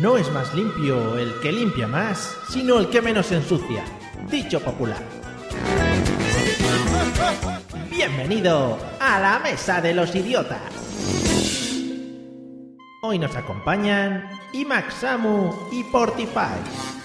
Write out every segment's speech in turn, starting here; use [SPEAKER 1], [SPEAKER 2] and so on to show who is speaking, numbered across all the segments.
[SPEAKER 1] No es más limpio el que limpia más, sino el que menos ensucia. Dicho popular. Bienvenido a la Mesa de los Idiotas. Hoy nos acompañan Imax Samu y Portify.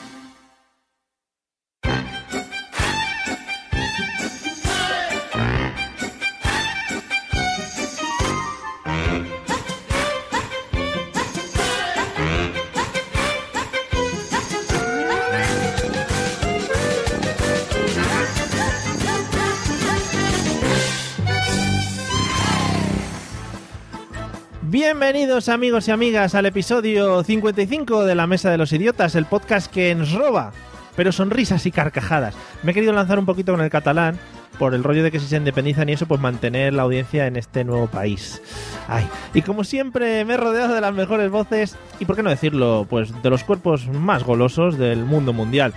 [SPEAKER 1] Bienvenidos amigos y amigas al episodio 55 de La Mesa de los Idiotas, el podcast que nos roba, pero sonrisas y carcajadas. Me he querido lanzar un poquito con el catalán por el rollo de que si se independizan y eso, pues mantener la audiencia en este nuevo país. Ay, y como siempre me he rodeado de las mejores voces y, por qué no decirlo, pues de los cuerpos más golosos del mundo mundial.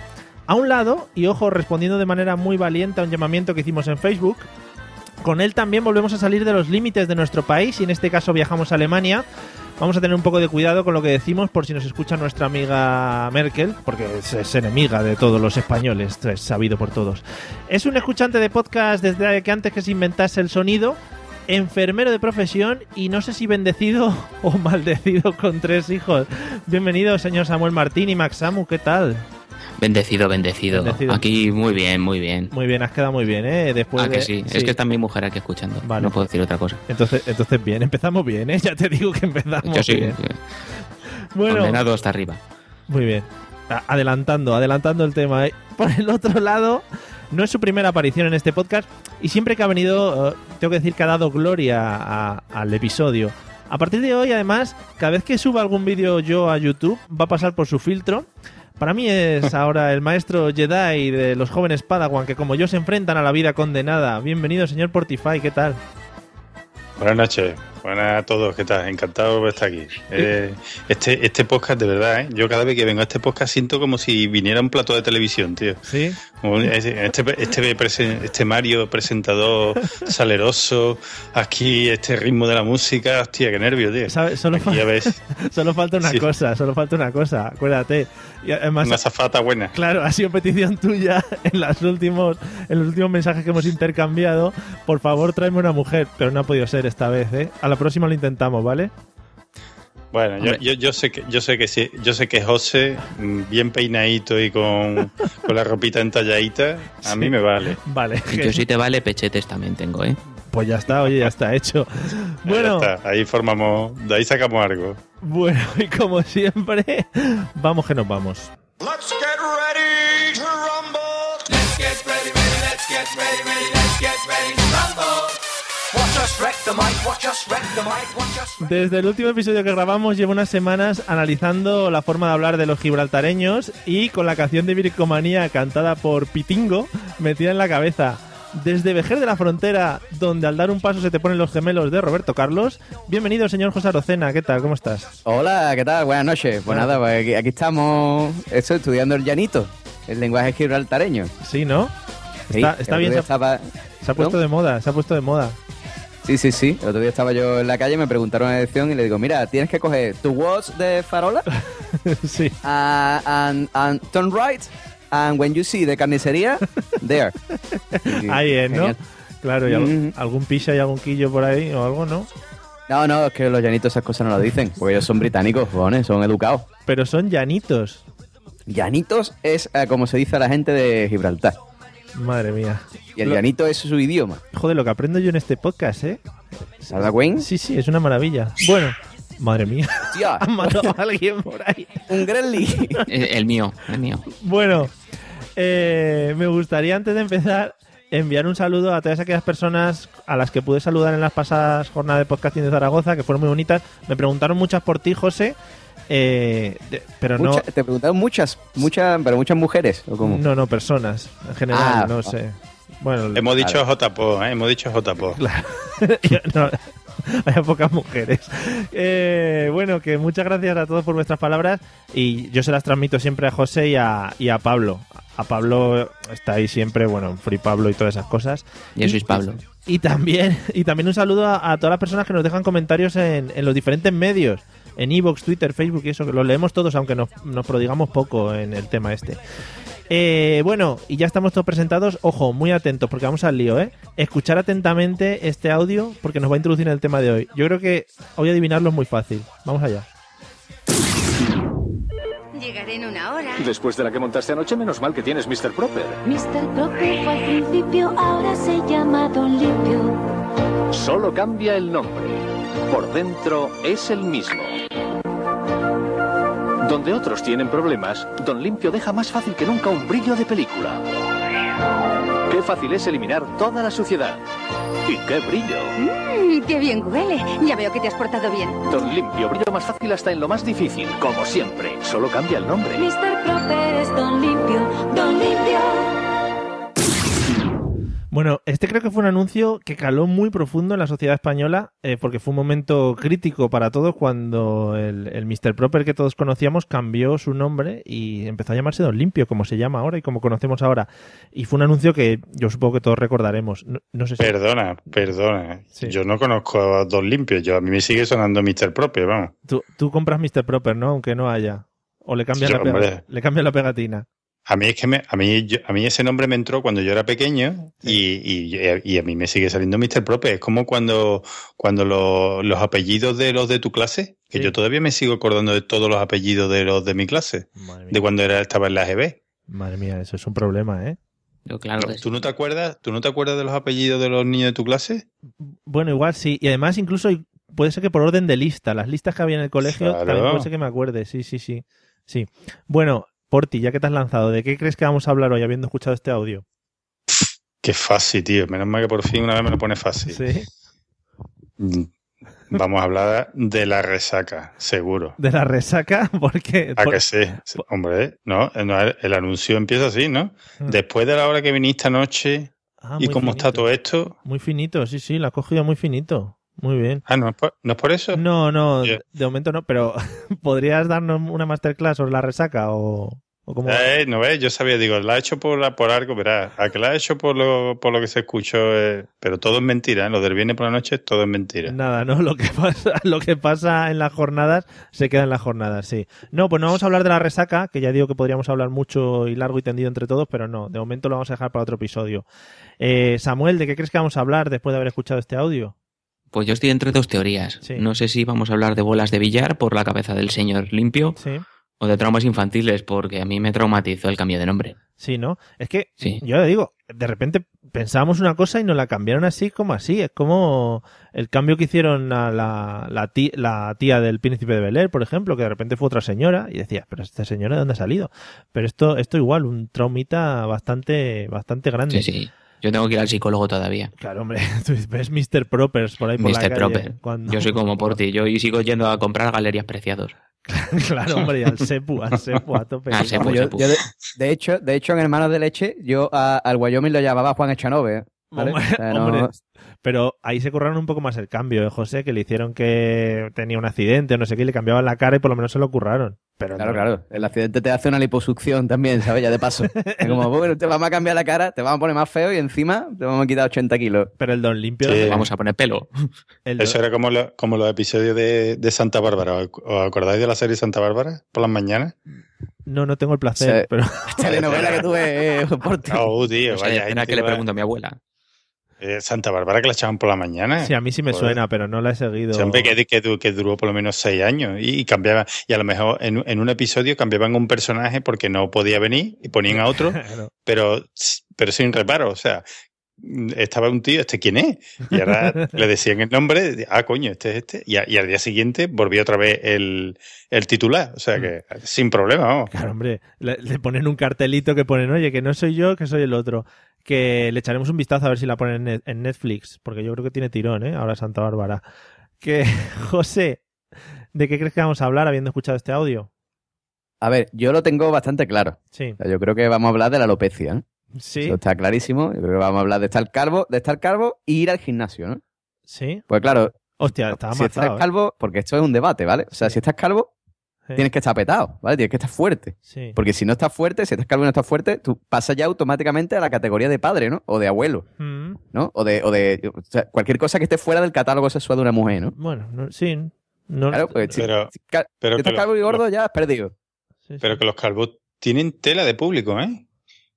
[SPEAKER 1] A un lado, y ojo, respondiendo de manera muy valiente a un llamamiento que hicimos en Facebook, con él también volvemos a salir de los límites de nuestro país y en este caso viajamos a Alemania. Vamos a tener un poco de cuidado con lo que decimos por si nos escucha nuestra amiga Merkel, porque es, enemiga de todos los españoles, es sabido por todos. Es un escuchante de podcast desde que antes que se inventase el sonido, enfermero de profesión y no sé si bendecido o maldecido con tres hijos. Bienvenido, señor Samuel Martín y Max Samu, ¿qué tal?
[SPEAKER 2] Bendecido, bendecido,
[SPEAKER 1] Bendecido.
[SPEAKER 2] Aquí muy bien, muy bien.
[SPEAKER 1] Muy bien, has quedado muy bien, ¿eh? Después
[SPEAKER 2] ah, que sí. Es que está mi mujer aquí escuchando.
[SPEAKER 1] Vale.
[SPEAKER 2] No puedo decir otra cosa.
[SPEAKER 1] Entonces, entonces bien, empezamos bien, ¿eh? Ya te digo que empezamos
[SPEAKER 2] Yo sí.
[SPEAKER 1] bien. Bueno,
[SPEAKER 2] Condenado hasta arriba.
[SPEAKER 1] Muy bien. Adelantando, adelantando el tema. ¿eh? Por el otro lado, no es su primera aparición en este podcast y siempre que ha venido, eh, tengo que decir que ha dado gloria a- al episodio. A partir de hoy, además, cada vez que suba algún vídeo yo a YouTube, va a pasar por su filtro. Para mí es ahora el maestro Jedi de los jóvenes Padawan que como yo se enfrentan a la vida condenada. Bienvenido, señor Portify, ¿qué tal?
[SPEAKER 3] Buenas noches, buenas a todos, ¿qué tal? Encantado de estar aquí. Eh, este, este podcast, de verdad, ¿eh? yo cada vez que vengo a este podcast siento como si viniera un plato de televisión, tío.
[SPEAKER 1] ¿Sí?
[SPEAKER 3] Este, este, este Mario presentador saleroso, aquí este ritmo de la música, hostia, qué nervio, tío.
[SPEAKER 1] ¿Sabes? Solo,
[SPEAKER 3] Aquí ya
[SPEAKER 1] fa-
[SPEAKER 3] ves,
[SPEAKER 1] solo falta una
[SPEAKER 3] Sí.
[SPEAKER 1] cosa, solo falta una cosa, acuérdate. Y además,
[SPEAKER 3] una zafata buena.
[SPEAKER 1] Claro, ha sido petición tuya en, las últimos, en los últimos mensajes que hemos intercambiado. Por favor, tráeme una mujer, pero no ha podido ser esta vez, ¿eh? A la próxima lo intentamos, ¿vale?
[SPEAKER 3] Bueno, yo,
[SPEAKER 2] Hombre.
[SPEAKER 3] yo, yo sé que yo sé que sí, yo sé que José, mm, bien peinadito y con, con la ropita entalladita, a mí me vale.
[SPEAKER 1] Vale.
[SPEAKER 2] Yo si te vale, pechetes también tengo, ¿eh?
[SPEAKER 1] Pues ya está, oye, ya está hecho. Bueno,
[SPEAKER 3] Ya está, ahí formamos, de ahí sacamos algo.
[SPEAKER 1] bueno, y como siempre, vamos que nos vamos.
[SPEAKER 4] Let's
[SPEAKER 1] Desde el último episodio que grabamos llevo unas semanas analizando la forma de hablar de los gibraltareños y con la canción de Vircomanía cantada por Pitingo metida en la cabeza. Desde Vejer de la Frontera, donde al dar un paso se te ponen los gemelos de Roberto Carlos. Bienvenido, señor José Arocena. ¿Qué tal? ¿Cómo estás?
[SPEAKER 5] Hola, ¿qué tal? Buenas noches. Pues nada, pues aquí, aquí estamos esto, estudiando el llanito, el lenguaje gibraltareño.
[SPEAKER 1] Sí, ¿no?
[SPEAKER 5] Sí,
[SPEAKER 1] Está, bien, se ha, se ha puesto de moda, se ha puesto de moda.
[SPEAKER 5] Sí, sí, sí. El otro día estaba yo en la calle, me preguntaron una elección y le digo, mira, tienes que coger tu watch de farola
[SPEAKER 1] sí.
[SPEAKER 5] uh, and, and turn right and when you see the carnicería, there.
[SPEAKER 1] Ahí es, ¿no? Claro, y al- algún picha y algún quillo por ahí o algo, ¿no?
[SPEAKER 5] No, no, es que los llanitos esas cosas no lo dicen, porque ellos son británicos, joder, son educados.
[SPEAKER 1] Pero son llanitos.
[SPEAKER 5] Llanitos es eh, como se dice a la gente de Gibraltar.
[SPEAKER 1] Madre mía.
[SPEAKER 5] Y el
[SPEAKER 1] Lo-
[SPEAKER 5] llanito es su idioma.
[SPEAKER 1] Joder, lo que aprendo yo en este podcast, ¿eh?
[SPEAKER 5] ¿Sabes, Wayne?
[SPEAKER 1] Sí, sí, es una maravilla. Bueno, madre mía.
[SPEAKER 5] Tía,
[SPEAKER 1] Han matado a alguien por ahí.
[SPEAKER 5] un Gremlin.
[SPEAKER 2] El, el mío, el mío.
[SPEAKER 1] Bueno, eh, me gustaría antes de empezar enviar un saludo a todas aquellas personas a las que pude saludar en las pasadas jornadas de podcasting de Zaragoza, que fueron muy bonitas. Me preguntaron muchas por ti, José, Eh, de- pero no,
[SPEAKER 5] te preguntaron muchas, muchas, pero muchas mujeres. ¿o cómo?
[SPEAKER 1] no, no, personas. En general,
[SPEAKER 5] Ah,
[SPEAKER 1] no
[SPEAKER 5] ah.
[SPEAKER 1] sé. Bueno,
[SPEAKER 3] Hemos dicho JPO, ¿eh? Hemos dicho JPO.
[SPEAKER 1] Claro. no, hay pocas mujeres. Eh, bueno, que muchas gracias a todos por vuestras palabras y yo se las transmito siempre a José y a, y a Pablo. A Pablo está ahí siempre, bueno, Free Pablo y todas esas cosas.
[SPEAKER 2] Yo soy Pablo.
[SPEAKER 1] Y también, y también un saludo a, a todas las personas que nos dejan comentarios en, en los diferentes medios. En Evox, Twitter, Facebook y eso, que los leemos todos, aunque nos, nos prodigamos poco en el tema este. Eh, bueno, y ya estamos todos presentados. Ojo, muy atentos, porque vamos al lío, ¿eh? Escuchar atentamente este audio, porque nos va a introducir en el tema de hoy. Yo creo que hoy adivinarlo es muy fácil. Vamos allá.
[SPEAKER 6] Llegaré en una hora.
[SPEAKER 7] Después de la que montaste anoche, menos mal que tienes Mr. Proper.
[SPEAKER 8] Mr. Proper fue al principio, ahora se llama Don Limpio.
[SPEAKER 7] Solo cambia el nombre. Por dentro es el mismo. Donde otros tienen problemas, Don Limpio deja más fácil que nunca un brillo de película. Qué fácil es eliminar toda la suciedad. Y qué brillo.
[SPEAKER 6] Mmm, qué bien huele. Ya veo que te has portado bien.
[SPEAKER 7] Don Limpio brilla más fácil hasta en lo más difícil, como siempre. Solo cambia el nombre.
[SPEAKER 8] Mr. Proper es Don Limpio, Don Limpio.
[SPEAKER 1] Bueno, este creo que fue un anuncio que caló muy profundo en la sociedad española, eh, porque fue un momento crítico para todos cuando el, el Mr. Proper que todos conocíamos cambió su nombre y empezó a llamarse Don Limpio, como se llama ahora y como conocemos ahora. Y fue un anuncio que yo supongo que todos recordaremos. No, no sé si...
[SPEAKER 3] Perdona, perdona.
[SPEAKER 1] Sí.
[SPEAKER 3] Yo no conozco a Dos Limpios. Yo, a mí me sigue sonando Mr. Propio, vamos.
[SPEAKER 1] Tú, tú compras Mr. Proper, ¿no? Aunque no haya. O le cambian, la,
[SPEAKER 3] hombre.
[SPEAKER 1] le cambian la pegatina.
[SPEAKER 3] A mí es que me, a mí yo- a mí ese nombre me entró cuando yo era pequeño y, y, y a mí me sigue saliendo Mr. Proper. Es como cuando, cuando lo- los apellidos de los de tu clase, que
[SPEAKER 1] Sí.
[SPEAKER 3] yo todavía me sigo acordando de todos los apellidos de los de mi clase, de cuando era, estaba en la GB.
[SPEAKER 1] Madre mía, eso es un problema, ¿eh?
[SPEAKER 2] Yo, claro que
[SPEAKER 3] ¿Tú
[SPEAKER 2] sí.
[SPEAKER 3] no te acuerdas? ¿Tú no te acuerdas de los apellidos de los niños de tu clase?
[SPEAKER 1] Bueno, igual sí. Y además incluso puede ser que por orden de lista. Las listas que había en el colegio
[SPEAKER 3] Claro.
[SPEAKER 1] también puede ser que me acuerde. Sí, sí, sí. Sí. Bueno, Porti, ya que te has lanzado, ¿de qué crees que vamos a hablar hoy habiendo escuchado este audio?
[SPEAKER 3] Qué fácil, tío. Menos mal que por fin una vez me lo pone fácil.
[SPEAKER 1] Sí.
[SPEAKER 3] Mm, Vamos a hablar de la resaca, seguro.
[SPEAKER 1] De la resaca, porque...
[SPEAKER 3] ¿A que sí? Hombre, no, el anuncio empieza así, ¿no? Después de la hora que viniste anoche
[SPEAKER 1] Ah,
[SPEAKER 3] y cómo está todo esto.
[SPEAKER 1] Muy finito, sí, sí, la has cogido muy finito. Muy bien.
[SPEAKER 3] Ah, ¿no es por, ¿no es por eso?
[SPEAKER 1] No, no, de momento no, pero ¿podrías darnos una masterclass sobre la resaca o, o cómo?
[SPEAKER 3] Eh, no ves, yo sabía, digo, la ha hecho por, la- por algo, verás, a que la ha hecho por lo, por lo que se escuchó, eh, pero todo es mentira, ¿eh? lo del viernes por la noche, todo es mentira.
[SPEAKER 1] Nada, ¿no? Lo que pasa, lo que pasa en las jornadas se queda en las jornadas, sí. No, pues no vamos a hablar de la resaca, que ya digo que podríamos hablar mucho y largo y tendido entre todos, pero no, de momento lo vamos a dejar para otro episodio. Eh, Samuel, ¿de qué crees que vamos a hablar después de haber escuchado este audio?
[SPEAKER 2] Pues yo estoy entre dos teorías.
[SPEAKER 1] Sí.
[SPEAKER 2] No sé si vamos a hablar de bolas de billar por la cabeza del señor limpio
[SPEAKER 1] Sí,
[SPEAKER 2] o de traumas infantiles porque a mí me traumatizó el cambio de nombre.
[SPEAKER 1] sí, ¿no? Es que,
[SPEAKER 2] Sí.
[SPEAKER 1] yo le digo, de repente pensábamos una cosa y nos la cambiaron así como así. Es como el cambio que hicieron a la, la, tía, la tía del príncipe de Bel Air, por ejemplo, que de repente fue otra señora y decía, pero esta señora de dónde ha salido. Pero esto, esto igual, un traumita bastante, bastante grande.
[SPEAKER 2] Sí, sí. Yo tengo que ir al psicólogo todavía.
[SPEAKER 1] Claro, hombre, tú ves Mr. Propers por ahí por la
[SPEAKER 2] Mr.
[SPEAKER 1] calle.
[SPEAKER 2] Proper.
[SPEAKER 1] cuando-
[SPEAKER 2] Yo soy como por ti. Yo y sigo yendo a comprar galerías preciados.
[SPEAKER 1] claro, hombre, y al Sepu, al Sepu a tope.
[SPEAKER 2] Al Sepu.
[SPEAKER 5] Yo-
[SPEAKER 2] sepu.
[SPEAKER 5] yo de, de hecho, de hecho, en Hermanos de Leche, yo a- al Wyoming lo llamaba Juan Echanove. ¿Vale?
[SPEAKER 1] Hombre,
[SPEAKER 5] O sea, no-
[SPEAKER 1] hombre, Pero ahí se curraron un poco más el cambio, ¿eh, José? Que le hicieron que tenía un accidente o no sé qué, y le cambiaban la cara y por lo menos se lo curraron. Pero
[SPEAKER 5] Claro,
[SPEAKER 1] no-
[SPEAKER 5] claro. El accidente te hace una liposucción también, ¿sabes? Ya de paso. Es como, bueno, te vamos a cambiar la cara, te vamos a poner más feo y encima te vamos a quitar 80 kilos.
[SPEAKER 1] Pero el Don Limpio...
[SPEAKER 3] Sí.
[SPEAKER 2] Vamos a poner pelo.
[SPEAKER 1] el don-
[SPEAKER 3] Eso era como, lo- como los episodios de, de Santa Bárbara. ¿Os acordáis de la serie Santa Bárbara por las mañanas?
[SPEAKER 1] No, no tengo el placer,
[SPEAKER 5] Sí.
[SPEAKER 1] pero...
[SPEAKER 5] Telenovela que tuve eh, por ti.
[SPEAKER 3] Oh, tío, vaya
[SPEAKER 2] escena
[SPEAKER 3] gente
[SPEAKER 2] que le
[SPEAKER 3] va-
[SPEAKER 2] pregunto a mi abuela.
[SPEAKER 3] Eh, Santa Bárbara que la echaban por la mañana.
[SPEAKER 1] Sí, a mí sí me suena, pero no la he seguido.
[SPEAKER 3] Hombre que, que, du- que duró por lo menos seis años y, y cambiaba. Y a lo mejor en, en un episodio cambiaban un personaje porque no podía venir y ponían a otro, pero, pero sin reparo. O sea, estaba un tío, ¿este quién es? Y ahora le decían el nombre, de, ah, coño, este es este. Y, a- y al día siguiente volvió otra vez el, el titular. O sea que sin problema, vamos.
[SPEAKER 1] Claro, hombre, le, le ponen un cartelito que ponen, oye, que no soy yo, que soy el otro. Que le echaremos un vistazo a ver si la ponen en Net- en Netflix, porque yo creo que tiene tirón, ¿eh? Ahora Santa Bárbara. Que, José, ¿De qué crees que vamos a hablar habiendo escuchado este audio?
[SPEAKER 5] A ver, yo lo tengo bastante claro.
[SPEAKER 1] Sí.
[SPEAKER 5] O sea, yo creo que vamos a hablar de la alopecia, ¿no?
[SPEAKER 1] Sí.
[SPEAKER 5] Eso está clarísimo. Yo creo que vamos a hablar de estar calvo, de estar calvo y ir al gimnasio, ¿no?
[SPEAKER 1] Sí.
[SPEAKER 5] Pues claro,
[SPEAKER 1] Hostia, estaba
[SPEAKER 5] si estás.
[SPEAKER 1] ¿eh?
[SPEAKER 5] calvo, porque esto es un debate, ¿vale? O sea,
[SPEAKER 1] Sí.
[SPEAKER 5] si estás calvo,
[SPEAKER 1] Sí.
[SPEAKER 5] tienes que estar petado, ¿vale? Tienes que estar fuerte.
[SPEAKER 1] Sí.
[SPEAKER 5] Porque si no estás fuerte, si estás calvo y no estás fuerte, tú pasas ya automáticamente a la categoría de padre, ¿no? O de abuelo,
[SPEAKER 1] Mm,
[SPEAKER 5] ¿no? O de, o de o sea, cualquier cosa que esté fuera del catálogo sexual de una mujer, ¿no?
[SPEAKER 1] Bueno, no- sí. No,
[SPEAKER 5] Claro, pues si,
[SPEAKER 3] Pero,
[SPEAKER 5] si
[SPEAKER 3] pero,
[SPEAKER 5] estás calvo y gordo, ya has perdido.
[SPEAKER 1] sí, sí.
[SPEAKER 3] pero que los calvos tienen tela de público, ¿eh?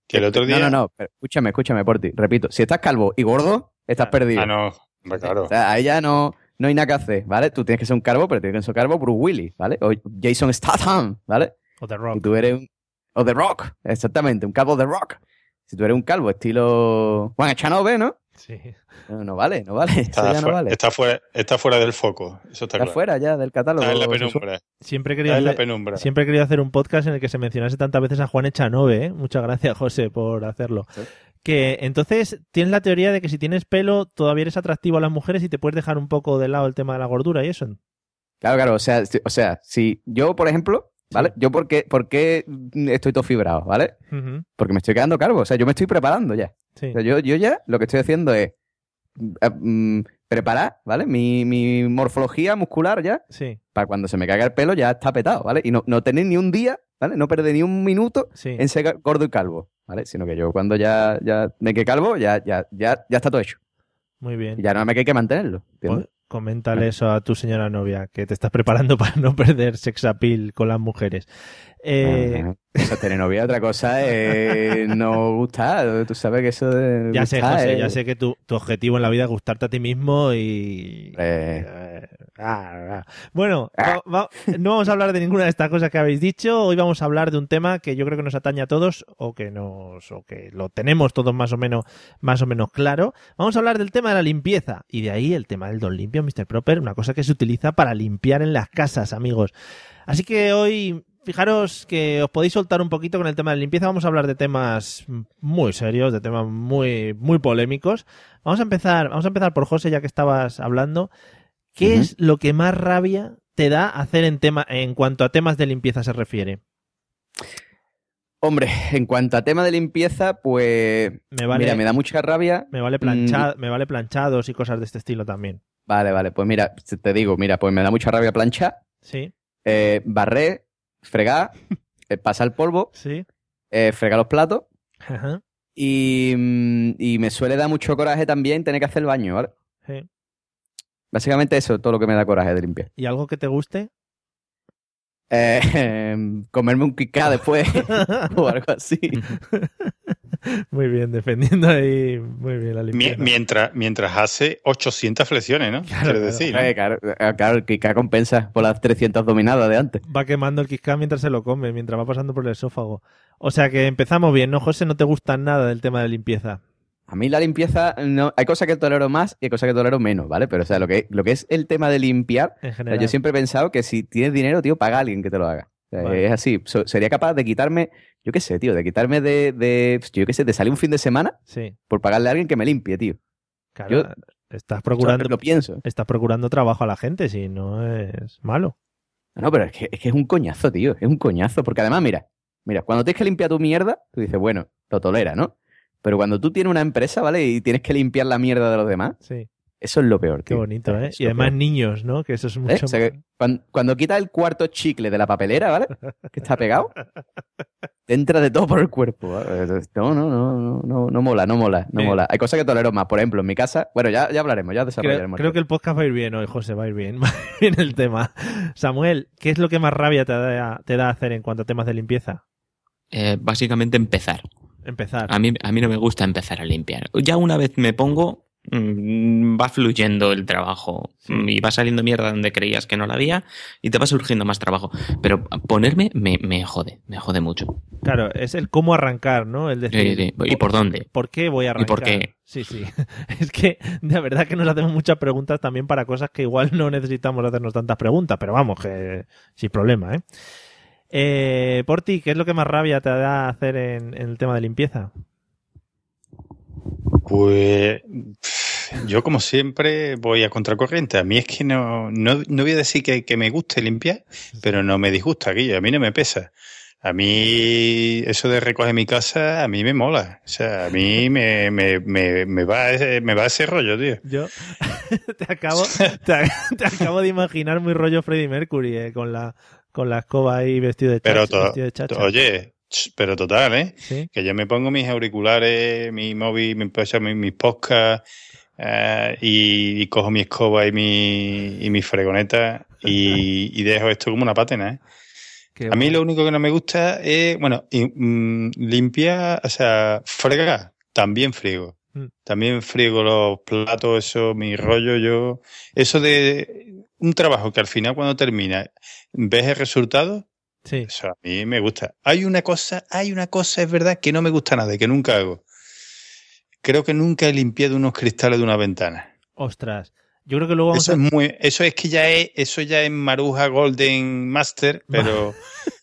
[SPEAKER 3] Que el otro día.
[SPEAKER 5] No, no, no. pero escúchame, escúchame, por ti. Repito, si estás calvo y gordo, estás perdido.
[SPEAKER 3] Ah, no. Claro.
[SPEAKER 5] O sea, ahí ya no, no hay nada que hacer, ¿vale? Tú tienes que ser un calvo, pero tienes que ser un calvo Bruce Willis, ¿vale? O Jason Statham, ¿vale?
[SPEAKER 1] O The
[SPEAKER 5] Si
[SPEAKER 1] Rock.
[SPEAKER 5] tú eres un... O The Rock, exactamente, un calvo de Rock. Si tú eres un calvo estilo Juan Echanove, ¿no?
[SPEAKER 1] Sí.
[SPEAKER 5] No, no vale, no vale. Eso
[SPEAKER 3] Está,
[SPEAKER 5] ya no
[SPEAKER 3] fuera,
[SPEAKER 5] vale.
[SPEAKER 3] está, fuera, está fuera del foco. Eso está,
[SPEAKER 5] Está
[SPEAKER 3] claro.
[SPEAKER 5] fuera ya del catálogo.
[SPEAKER 3] Está en la penumbra.
[SPEAKER 1] Siempre
[SPEAKER 3] la
[SPEAKER 1] hacer-
[SPEAKER 3] penumbra.
[SPEAKER 1] Siempre querido hacer un podcast en el que se mencionase tantas veces a Juan Echanove, ¿eh? Muchas gracias, José, por hacerlo.
[SPEAKER 5] Sí.
[SPEAKER 1] Que entonces tienes la teoría de que si tienes pelo todavía eres atractivo a las mujeres y te puedes dejar un poco de lado el tema de la gordura y eso.
[SPEAKER 5] Claro, claro. O sea, si- o sea, si yo, por ejemplo, ¿vale? Yo, ¿por qué, por qué estoy todo fibrado, ¿vale? Porque me estoy quedando calvo. O sea, yo me estoy preparando ya.
[SPEAKER 1] Sí.
[SPEAKER 5] O sea, yo, yo ya lo que estoy haciendo es eh, mm, preparar, ¿vale? Mi, mi morfología muscular ya,
[SPEAKER 1] Sí,
[SPEAKER 5] para cuando se me caiga el pelo ya está petado, ¿vale? Y no, no tener ni un día, ¿vale? No perder ni un minuto
[SPEAKER 1] sí.
[SPEAKER 5] en ser gordo y calvo, ¿vale? Sino que yo cuando ya, ya me quede calvo, ya, ya, ya, ya está todo hecho.
[SPEAKER 1] Muy bien.
[SPEAKER 5] Y ya no me hay que mantenerlo. ¿entiendes?
[SPEAKER 1] Pues, coméntale eso a tu señora novia, que te estás preparando para no perder sex appeal con las mujeres. Eh,
[SPEAKER 5] Ajá. O sea, tener novia, otra cosa es no gustar. Tú sabes que eso de.
[SPEAKER 1] ya sé, José, ya sé que tu, tu objetivo en la vida es gustarte a ti mismo y...
[SPEAKER 5] Eh,
[SPEAKER 1] Eh, ah, ah. Bueno, va- no vamos a hablar de ninguna de estas cosas que habéis dicho. Hoy vamos a hablar de un tema que yo creo que nos atañe a todos o que nos o que lo tenemos todos más o menos más o menos claro. Vamos a hablar del tema de la limpieza y de ahí el tema del don limpio, Mr. Proper, una cosa que se utiliza para limpiar en las casas, amigos. Así que hoy fijaros que os podéis soltar un poquito con el tema de limpieza. Vamos a hablar de temas muy serios, de temas muy muy polémicos. Vamos a empezar, vamos a empezar por José ya que estabas hablando. ¿Qué es lo que más rabia te da hacer en tema en cuanto a temas de limpieza se refiere?
[SPEAKER 5] Hombre, en cuanto a tema de limpieza, pues.
[SPEAKER 1] Me vale,
[SPEAKER 5] Mira, me da mucha rabia.
[SPEAKER 1] me vale plancha- me vale planchados y cosas de este estilo también.
[SPEAKER 5] Vale, vale, pues mira, te digo, mira, pues me da mucha rabia planchar,
[SPEAKER 1] Sí,
[SPEAKER 5] eh, barrer, fregar, eh, pasar el polvo,
[SPEAKER 1] sí.
[SPEAKER 5] eh, fregar los platos
[SPEAKER 1] Ajá,
[SPEAKER 5] y, mm, y me suele dar mucho coraje también tener que hacer el baño, ¿vale?
[SPEAKER 1] sí.
[SPEAKER 5] Básicamente eso, todo lo que me da coraje de limpiar.
[SPEAKER 1] ¿Y algo que te guste?
[SPEAKER 5] Eh, comerme un kika después o algo así.
[SPEAKER 1] Muy bien, defendiendo ahí muy bien la limpieza.
[SPEAKER 3] mientras, mientras hace 800 flexiones, ¿no?
[SPEAKER 1] Claro,
[SPEAKER 3] Quiero
[SPEAKER 1] claro.
[SPEAKER 3] decir, ¿no?
[SPEAKER 5] Eh, claro, claro, el kika compensa por las 300 dominadas de antes.
[SPEAKER 1] Va quemando el Kit Kat mientras se lo come, mientras va pasando por el esófago. O sea que empezamos bien, ¿no, José? No te gusta nada del tema de limpieza.
[SPEAKER 5] A mí la limpieza, no, hay cosas que tolero más y hay cosas que tolero menos, ¿vale? Pero o sea, lo que, lo que es el tema de limpiar,
[SPEAKER 1] En
[SPEAKER 5] o sea,
[SPEAKER 1] general.
[SPEAKER 5] yo siempre he pensado que si tienes dinero, tío, paga a alguien que te lo haga.
[SPEAKER 1] Vale.
[SPEAKER 5] Es así. So- sería capaz de quitarme, yo qué sé, tío, de quitarme de, de, yo qué sé, de salir un fin de semana
[SPEAKER 1] Sí,
[SPEAKER 5] por pagarle a alguien que me limpie, tío.
[SPEAKER 1] claro.
[SPEAKER 5] Yo-
[SPEAKER 1] estás
[SPEAKER 5] Procurando...
[SPEAKER 1] procurando,
[SPEAKER 5] Lo pienso.
[SPEAKER 1] estás procurando trabajo a la gente, si no es malo.
[SPEAKER 5] No, pero es que, es que es un coñazo, tío. Es un coñazo. Porque además, mira, mira, cuando tienes que limpiar tu mierda, tú dices, bueno, lo tolera, ¿no? Pero cuando tú tienes una empresa, ¿vale? Y tienes que limpiar la mierda de los demás,
[SPEAKER 1] Sí,
[SPEAKER 5] eso es lo peor,
[SPEAKER 1] qué
[SPEAKER 5] tío.
[SPEAKER 1] bonito, ¿eh?
[SPEAKER 5] Es
[SPEAKER 1] Y además
[SPEAKER 5] peor.
[SPEAKER 1] niños, ¿no? Que eso es
[SPEAKER 5] ¿Eh?
[SPEAKER 1] mucho
[SPEAKER 5] O sea, que cuando, cuando quitas el cuarto chicle de la papelera, ¿vale? Que está pegado, te entra de todo por el cuerpo. ¿vale? No, no, no, no, no, no mola, no mola, no
[SPEAKER 1] Eh.
[SPEAKER 5] mola. Hay cosas que tolero más. Por ejemplo, en mi casa, bueno, ya, ya hablaremos, ya
[SPEAKER 1] Creo,
[SPEAKER 5] desarrollaremos.
[SPEAKER 1] creo que el podcast va a ir bien hoy, José, va a ir bien, va a ir bien el tema. Samuel, ¿qué es lo que más rabia te da, te da hacer en cuanto a temas de limpieza?
[SPEAKER 2] Eh, básicamente empezar.
[SPEAKER 1] Empezar.
[SPEAKER 2] A mí, a mí no me gusta empezar a limpiar. Ya una vez me pongo, va fluyendo el trabajo mm, y va saliendo mierda donde creías que no la había y te va surgiendo más trabajo. Pero ponerme me, me jode, me jode mucho.
[SPEAKER 1] Claro, es el cómo arrancar, ¿no? El decir,
[SPEAKER 2] ¿Y por dónde?
[SPEAKER 1] ¿Por qué voy a arrancar?
[SPEAKER 2] ¿Y por qué?
[SPEAKER 1] Sí, sí. Es que de verdad que nos hacemos muchas preguntas también para cosas que igual no necesitamos hacernos tantas preguntas, pero vamos, que sin problema, ¿eh? eh por ti, ¿qué es lo que más rabia te da hacer en, en el tema de limpieza?
[SPEAKER 3] Pues yo como siempre voy a contracorriente. A mí es que no, no, no voy a decir que, que me guste limpiar, pero no me disgusta aquello. A mí no me pesa. A mí eso de recoger mi casa, a mí me mola. O sea, a mí me, me, me, me va, ese, me va ese rollo, tío.
[SPEAKER 1] Yo te acabo, te, te acabo de imaginar muy rollo Freddie Mercury, eh, con la con la escoba ahí vestido de chacha.
[SPEAKER 3] Pero to-
[SPEAKER 1] vestido de chacha.
[SPEAKER 3] oye, pero total, ¿eh?
[SPEAKER 1] Sí.
[SPEAKER 3] Que yo me pongo mis auriculares, mi móvil, empiezo a mis, mis podcasts eh, y, y cojo mi escoba y mi, y mi fregoneta y, y dejo esto como una patena, ¿eh?
[SPEAKER 1] Qué
[SPEAKER 3] A mí lo único que no me gusta es, bueno, mm, limpiar, o sea, fregar, también friego.
[SPEAKER 1] Mm.
[SPEAKER 3] También friego los platos, eso, mi rollo, yo. Eso de un trabajo que al final cuando termina ves el resultado,
[SPEAKER 1] Sí.
[SPEAKER 3] eso a mí me gusta. Hay una cosa, hay una cosa, es verdad, que no me gusta nada, y que nunca hago. Creo que nunca he limpiado unos cristales de una ventana.
[SPEAKER 1] Ostras. Yo creo que luego vamos
[SPEAKER 3] Eso
[SPEAKER 1] a...
[SPEAKER 3] es muy, eso es que ya es, eso ya es Maruja Golden Master, pero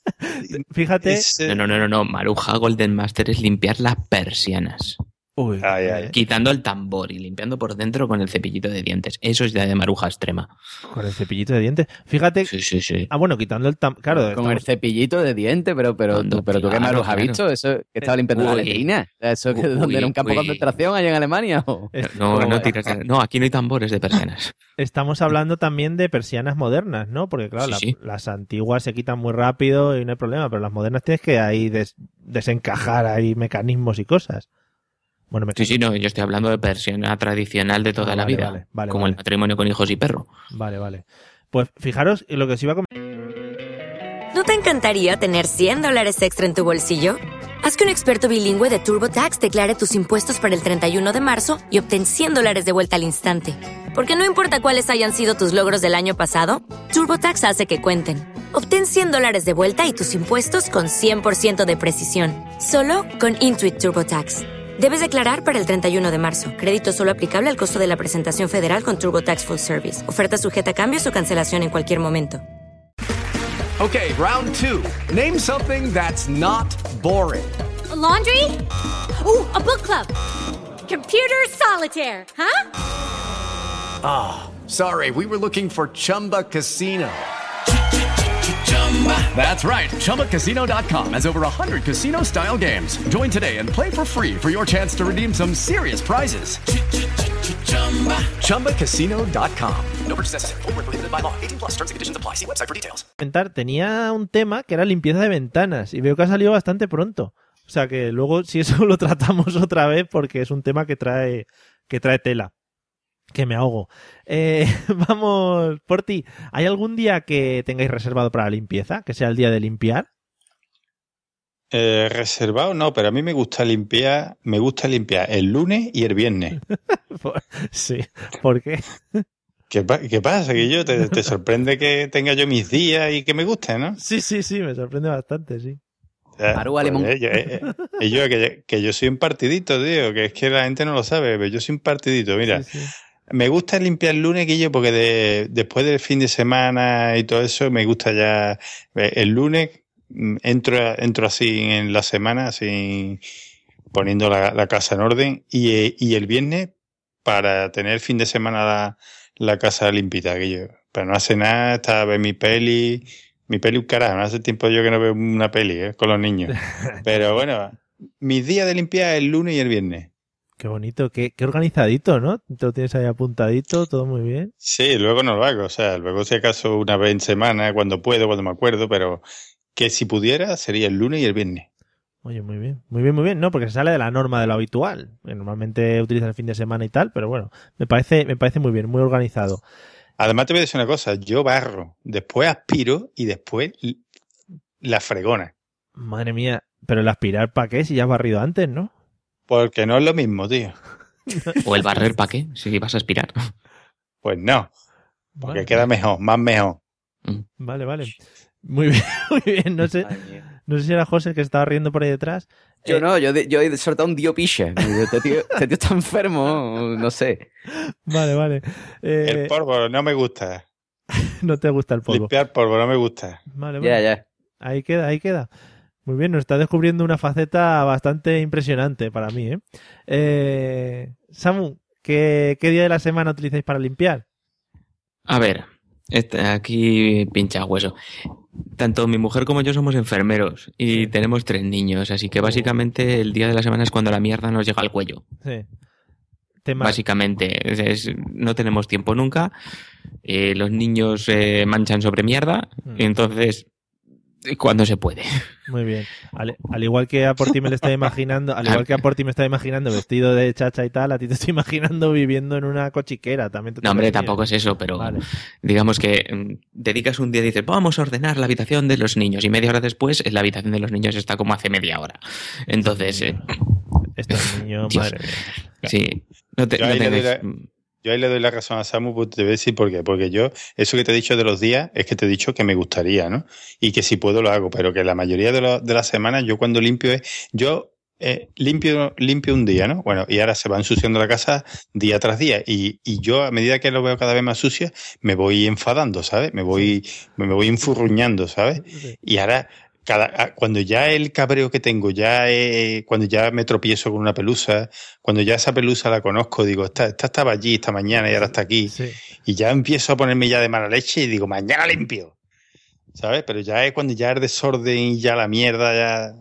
[SPEAKER 1] Fíjate.
[SPEAKER 3] es,
[SPEAKER 2] No, no, no, no, no. Maruja Golden Master es limpiar las persianas.
[SPEAKER 1] Uy,
[SPEAKER 3] Ay, ay.
[SPEAKER 2] Quitando el tambor y limpiando por dentro con el cepillito de dientes. Eso es ya de maruja extrema.
[SPEAKER 1] Con el cepillito de dientes. Fíjate.
[SPEAKER 2] Sí, sí, sí.
[SPEAKER 1] Ah, bueno, quitando el tam... Claro,
[SPEAKER 5] Con el cepillito de diente, pero, pero, tú, pero tú qué malos has
[SPEAKER 2] claro.
[SPEAKER 5] visto, eso que estaba limpiando la letrina. Eso que
[SPEAKER 2] Uy,
[SPEAKER 5] donde era un campo de concentración allá en Alemania.
[SPEAKER 2] No, no, tiras no, aquí no hay tambores de persianas.
[SPEAKER 1] estamos hablando también de persianas modernas, ¿no? Porque claro,
[SPEAKER 2] Sí,
[SPEAKER 1] la-
[SPEAKER 2] sí.
[SPEAKER 1] las antiguas se quitan muy rápido y no hay problema, pero las modernas tienes que ahí des- desencajar ahí mecanismos y cosas. Bueno, me
[SPEAKER 2] Sí, sí, no, yo estoy hablando de persiana tradicional de toda
[SPEAKER 1] Ah,
[SPEAKER 2] la
[SPEAKER 1] vale,
[SPEAKER 2] vida.
[SPEAKER 1] vale, vale,
[SPEAKER 2] como
[SPEAKER 1] vale.
[SPEAKER 2] el matrimonio con hijos y perro.
[SPEAKER 1] Vale, vale. Pues fijaros lo que os iba a comentar.
[SPEAKER 9] ¿No te encantaría tener 100 dólares extra en tu bolsillo? Haz que un experto bilingüe de TurboTax declare tus impuestos para el 31 de marzo y obtén 100 dólares de vuelta al instante. Porque no importa cuáles hayan sido tus logros del año pasado, TurboTax hace que cuenten. Obtén 100 dólares de vuelta y tus impuestos con 100% de precisión. Solo con Intuit TurboTax. Debes declarar para el 31 de marzo. Crédito solo aplicable al costo de la presentación federal con TurboTax Full Service. Oferta sujeta a cambios o cancelación en cualquier momento.
[SPEAKER 10] Okay, round two. Name something that's not boring.
[SPEAKER 11] laundry? Ooh, a book club. Computer solitaire, huh?
[SPEAKER 10] Ah, sorry, we were looking for Chumba Casino. That's right. ChumbaCasino.com has over 100 casino style games. Join today and play for free for your chance to redeem some serious prizes. ChumbaCasino.com. No purchase necessary. Void where prohibited by law. 18 plus terms and conditions apply. See website for details.
[SPEAKER 1] comentar, tenía un tema que era limpieza de ventanas y veo que ha salido bastante pronto. O sea que luego si eso lo tratamos otra vez porque es un tema que trae que trae tela. Que me ahogo. Eh, vamos, por ti. ¿Hay algún día que tengáis reservado para la limpieza? Que sea el día de limpiar.
[SPEAKER 3] eh, reservado no, pero a mí me gusta limpiar, me gusta limpiar el lunes y el viernes.
[SPEAKER 1] sí. ¿Por qué?
[SPEAKER 3] ¿Qué, pa- qué pasa? Que yo te, te sorprende que tenga yo mis días y que me gusten, ¿no?
[SPEAKER 1] Sí, sí, sí, me sorprende bastante, sí.
[SPEAKER 3] O sea,
[SPEAKER 5] Arúa
[SPEAKER 3] pues,
[SPEAKER 5] limón.
[SPEAKER 3] eh, yo, eh, eh, yo, que, que yo soy un partidito, tío, que es que la gente no lo sabe, pero yo soy un partidito. Mira,
[SPEAKER 1] Sí, sí.
[SPEAKER 3] Me gusta limpiar el lunes, Guillo, porque de- después del fin de semana y todo eso, me gusta ya. eh, El lunes mm, entro, entro así en la semana, así poniendo la, la casa en orden, y, eh, y el viernes para tener fin de semana la, la casa limpita, Guillo. Pero no hace nada, está a ver mi peli. Mi peli, un carajo, no hace tiempo yo que no veo una peli eh, con los niños. Pero bueno, mis días de limpiar es el lunes y el viernes.
[SPEAKER 1] Qué bonito, qué, qué organizadito, ¿no? Te lo tienes ahí apuntadito, todo muy bien.
[SPEAKER 3] Sí, luego no lo hago. O sea, luego si acaso una vez en semana, cuando puedo, cuando me acuerdo, pero que si pudiera sería el lunes y el viernes.
[SPEAKER 1] Oye, muy bien, muy bien, muy bien, ¿no? Porque se sale de la norma de lo habitual. que Normalmente utilizan el fin de semana y tal, pero bueno, me parece, me parece muy bien, muy organizado.
[SPEAKER 3] Además te voy a decir una cosa, yo barro, después aspiro y después la fregona.
[SPEAKER 1] Madre mía, pero el aspirar para qué si ya has barrido antes, ¿no?
[SPEAKER 3] Porque no es lo mismo, tío.
[SPEAKER 2] O el barrer para qué, si vas a aspirar.
[SPEAKER 3] Pues no, porque
[SPEAKER 1] Vale,
[SPEAKER 3] queda mejor, más mejor.
[SPEAKER 1] vale, vale. Muy bien, muy bien. No sé, no sé si era José que estaba riendo por ahí detrás.
[SPEAKER 5] Yo
[SPEAKER 1] Eh,
[SPEAKER 5] no, yo, he soltado un dio picha. Este tío, este tío está enfermo, no sé.
[SPEAKER 1] Vale, vale. Eh,
[SPEAKER 3] El polvo no me gusta.
[SPEAKER 1] no te gusta el polvo.
[SPEAKER 3] Limpiar polvo no me gusta.
[SPEAKER 1] Vale, vale.
[SPEAKER 5] Ya, ya.
[SPEAKER 1] Ahí queda, ahí queda. Muy bien, nos está descubriendo una faceta bastante impresionante para mí, ¿eh? Eh, Samu, ¿qué, qué día de la semana utilizáis para limpiar?
[SPEAKER 2] A ver, este- aquí pincha hueso. Tanto mi mujer como yo somos enfermeros y tenemos tres niños, así que básicamente el día de la semana es cuando la mierda nos llega al cuello.
[SPEAKER 1] Sí. Tema-
[SPEAKER 2] Básicamente, es- es- no tenemos tiempo nunca. eh, los niños eh, manchan sobre mierda,
[SPEAKER 1] Mm.
[SPEAKER 2] entonces, cuando se puede.
[SPEAKER 1] Muy bien. Al, al igual que a por ti me lo estaba imaginando, al igual que a por ti me estaba imaginando vestido de chacha y tal, a ti te estoy imaginando viviendo en una cochiquera. También te
[SPEAKER 2] No, hombre, tampoco es eso, pero
[SPEAKER 1] Vale.
[SPEAKER 2] digamos que mm, dedicas un día y dices, vamos a ordenar la habitación de los niños, y media hora después la habitación de los niños está como hace media hora. Entonces, eh,
[SPEAKER 1] Estos niños,
[SPEAKER 2] Dios.
[SPEAKER 1] madre mía.
[SPEAKER 2] sí, no, te, no
[SPEAKER 3] le yo ahí le doy la razón a Samu, pues te voy a decir por qué. Porque yo, eso que te he dicho de los días, es que te he dicho que me gustaría, ¿no? Y que si puedo lo hago, pero que la mayoría de, lo- de las semanas yo cuando limpio es, yo eh, limpio, limpio un día, ¿no? Bueno, y ahora se va ensuciando la casa día tras día. Y, y yo, a medida que lo veo cada vez más sucio, me voy enfadando, ¿sabes? Me voy, me voy enfurruñando, ¿sabes? Y ahora, cada, a- cuando ya el cabreo que tengo, ya eh, cuando ya me tropiezo con una pelusa, cuando ya esa pelusa la conozco, digo, esta, esta estaba allí esta mañana y ahora está aquí. Y ya empiezo a ponerme ya de mala leche y digo, mañana limpio. ¿Sabes? Pero ya es cuando ya el desorden y ya la mierda, ya.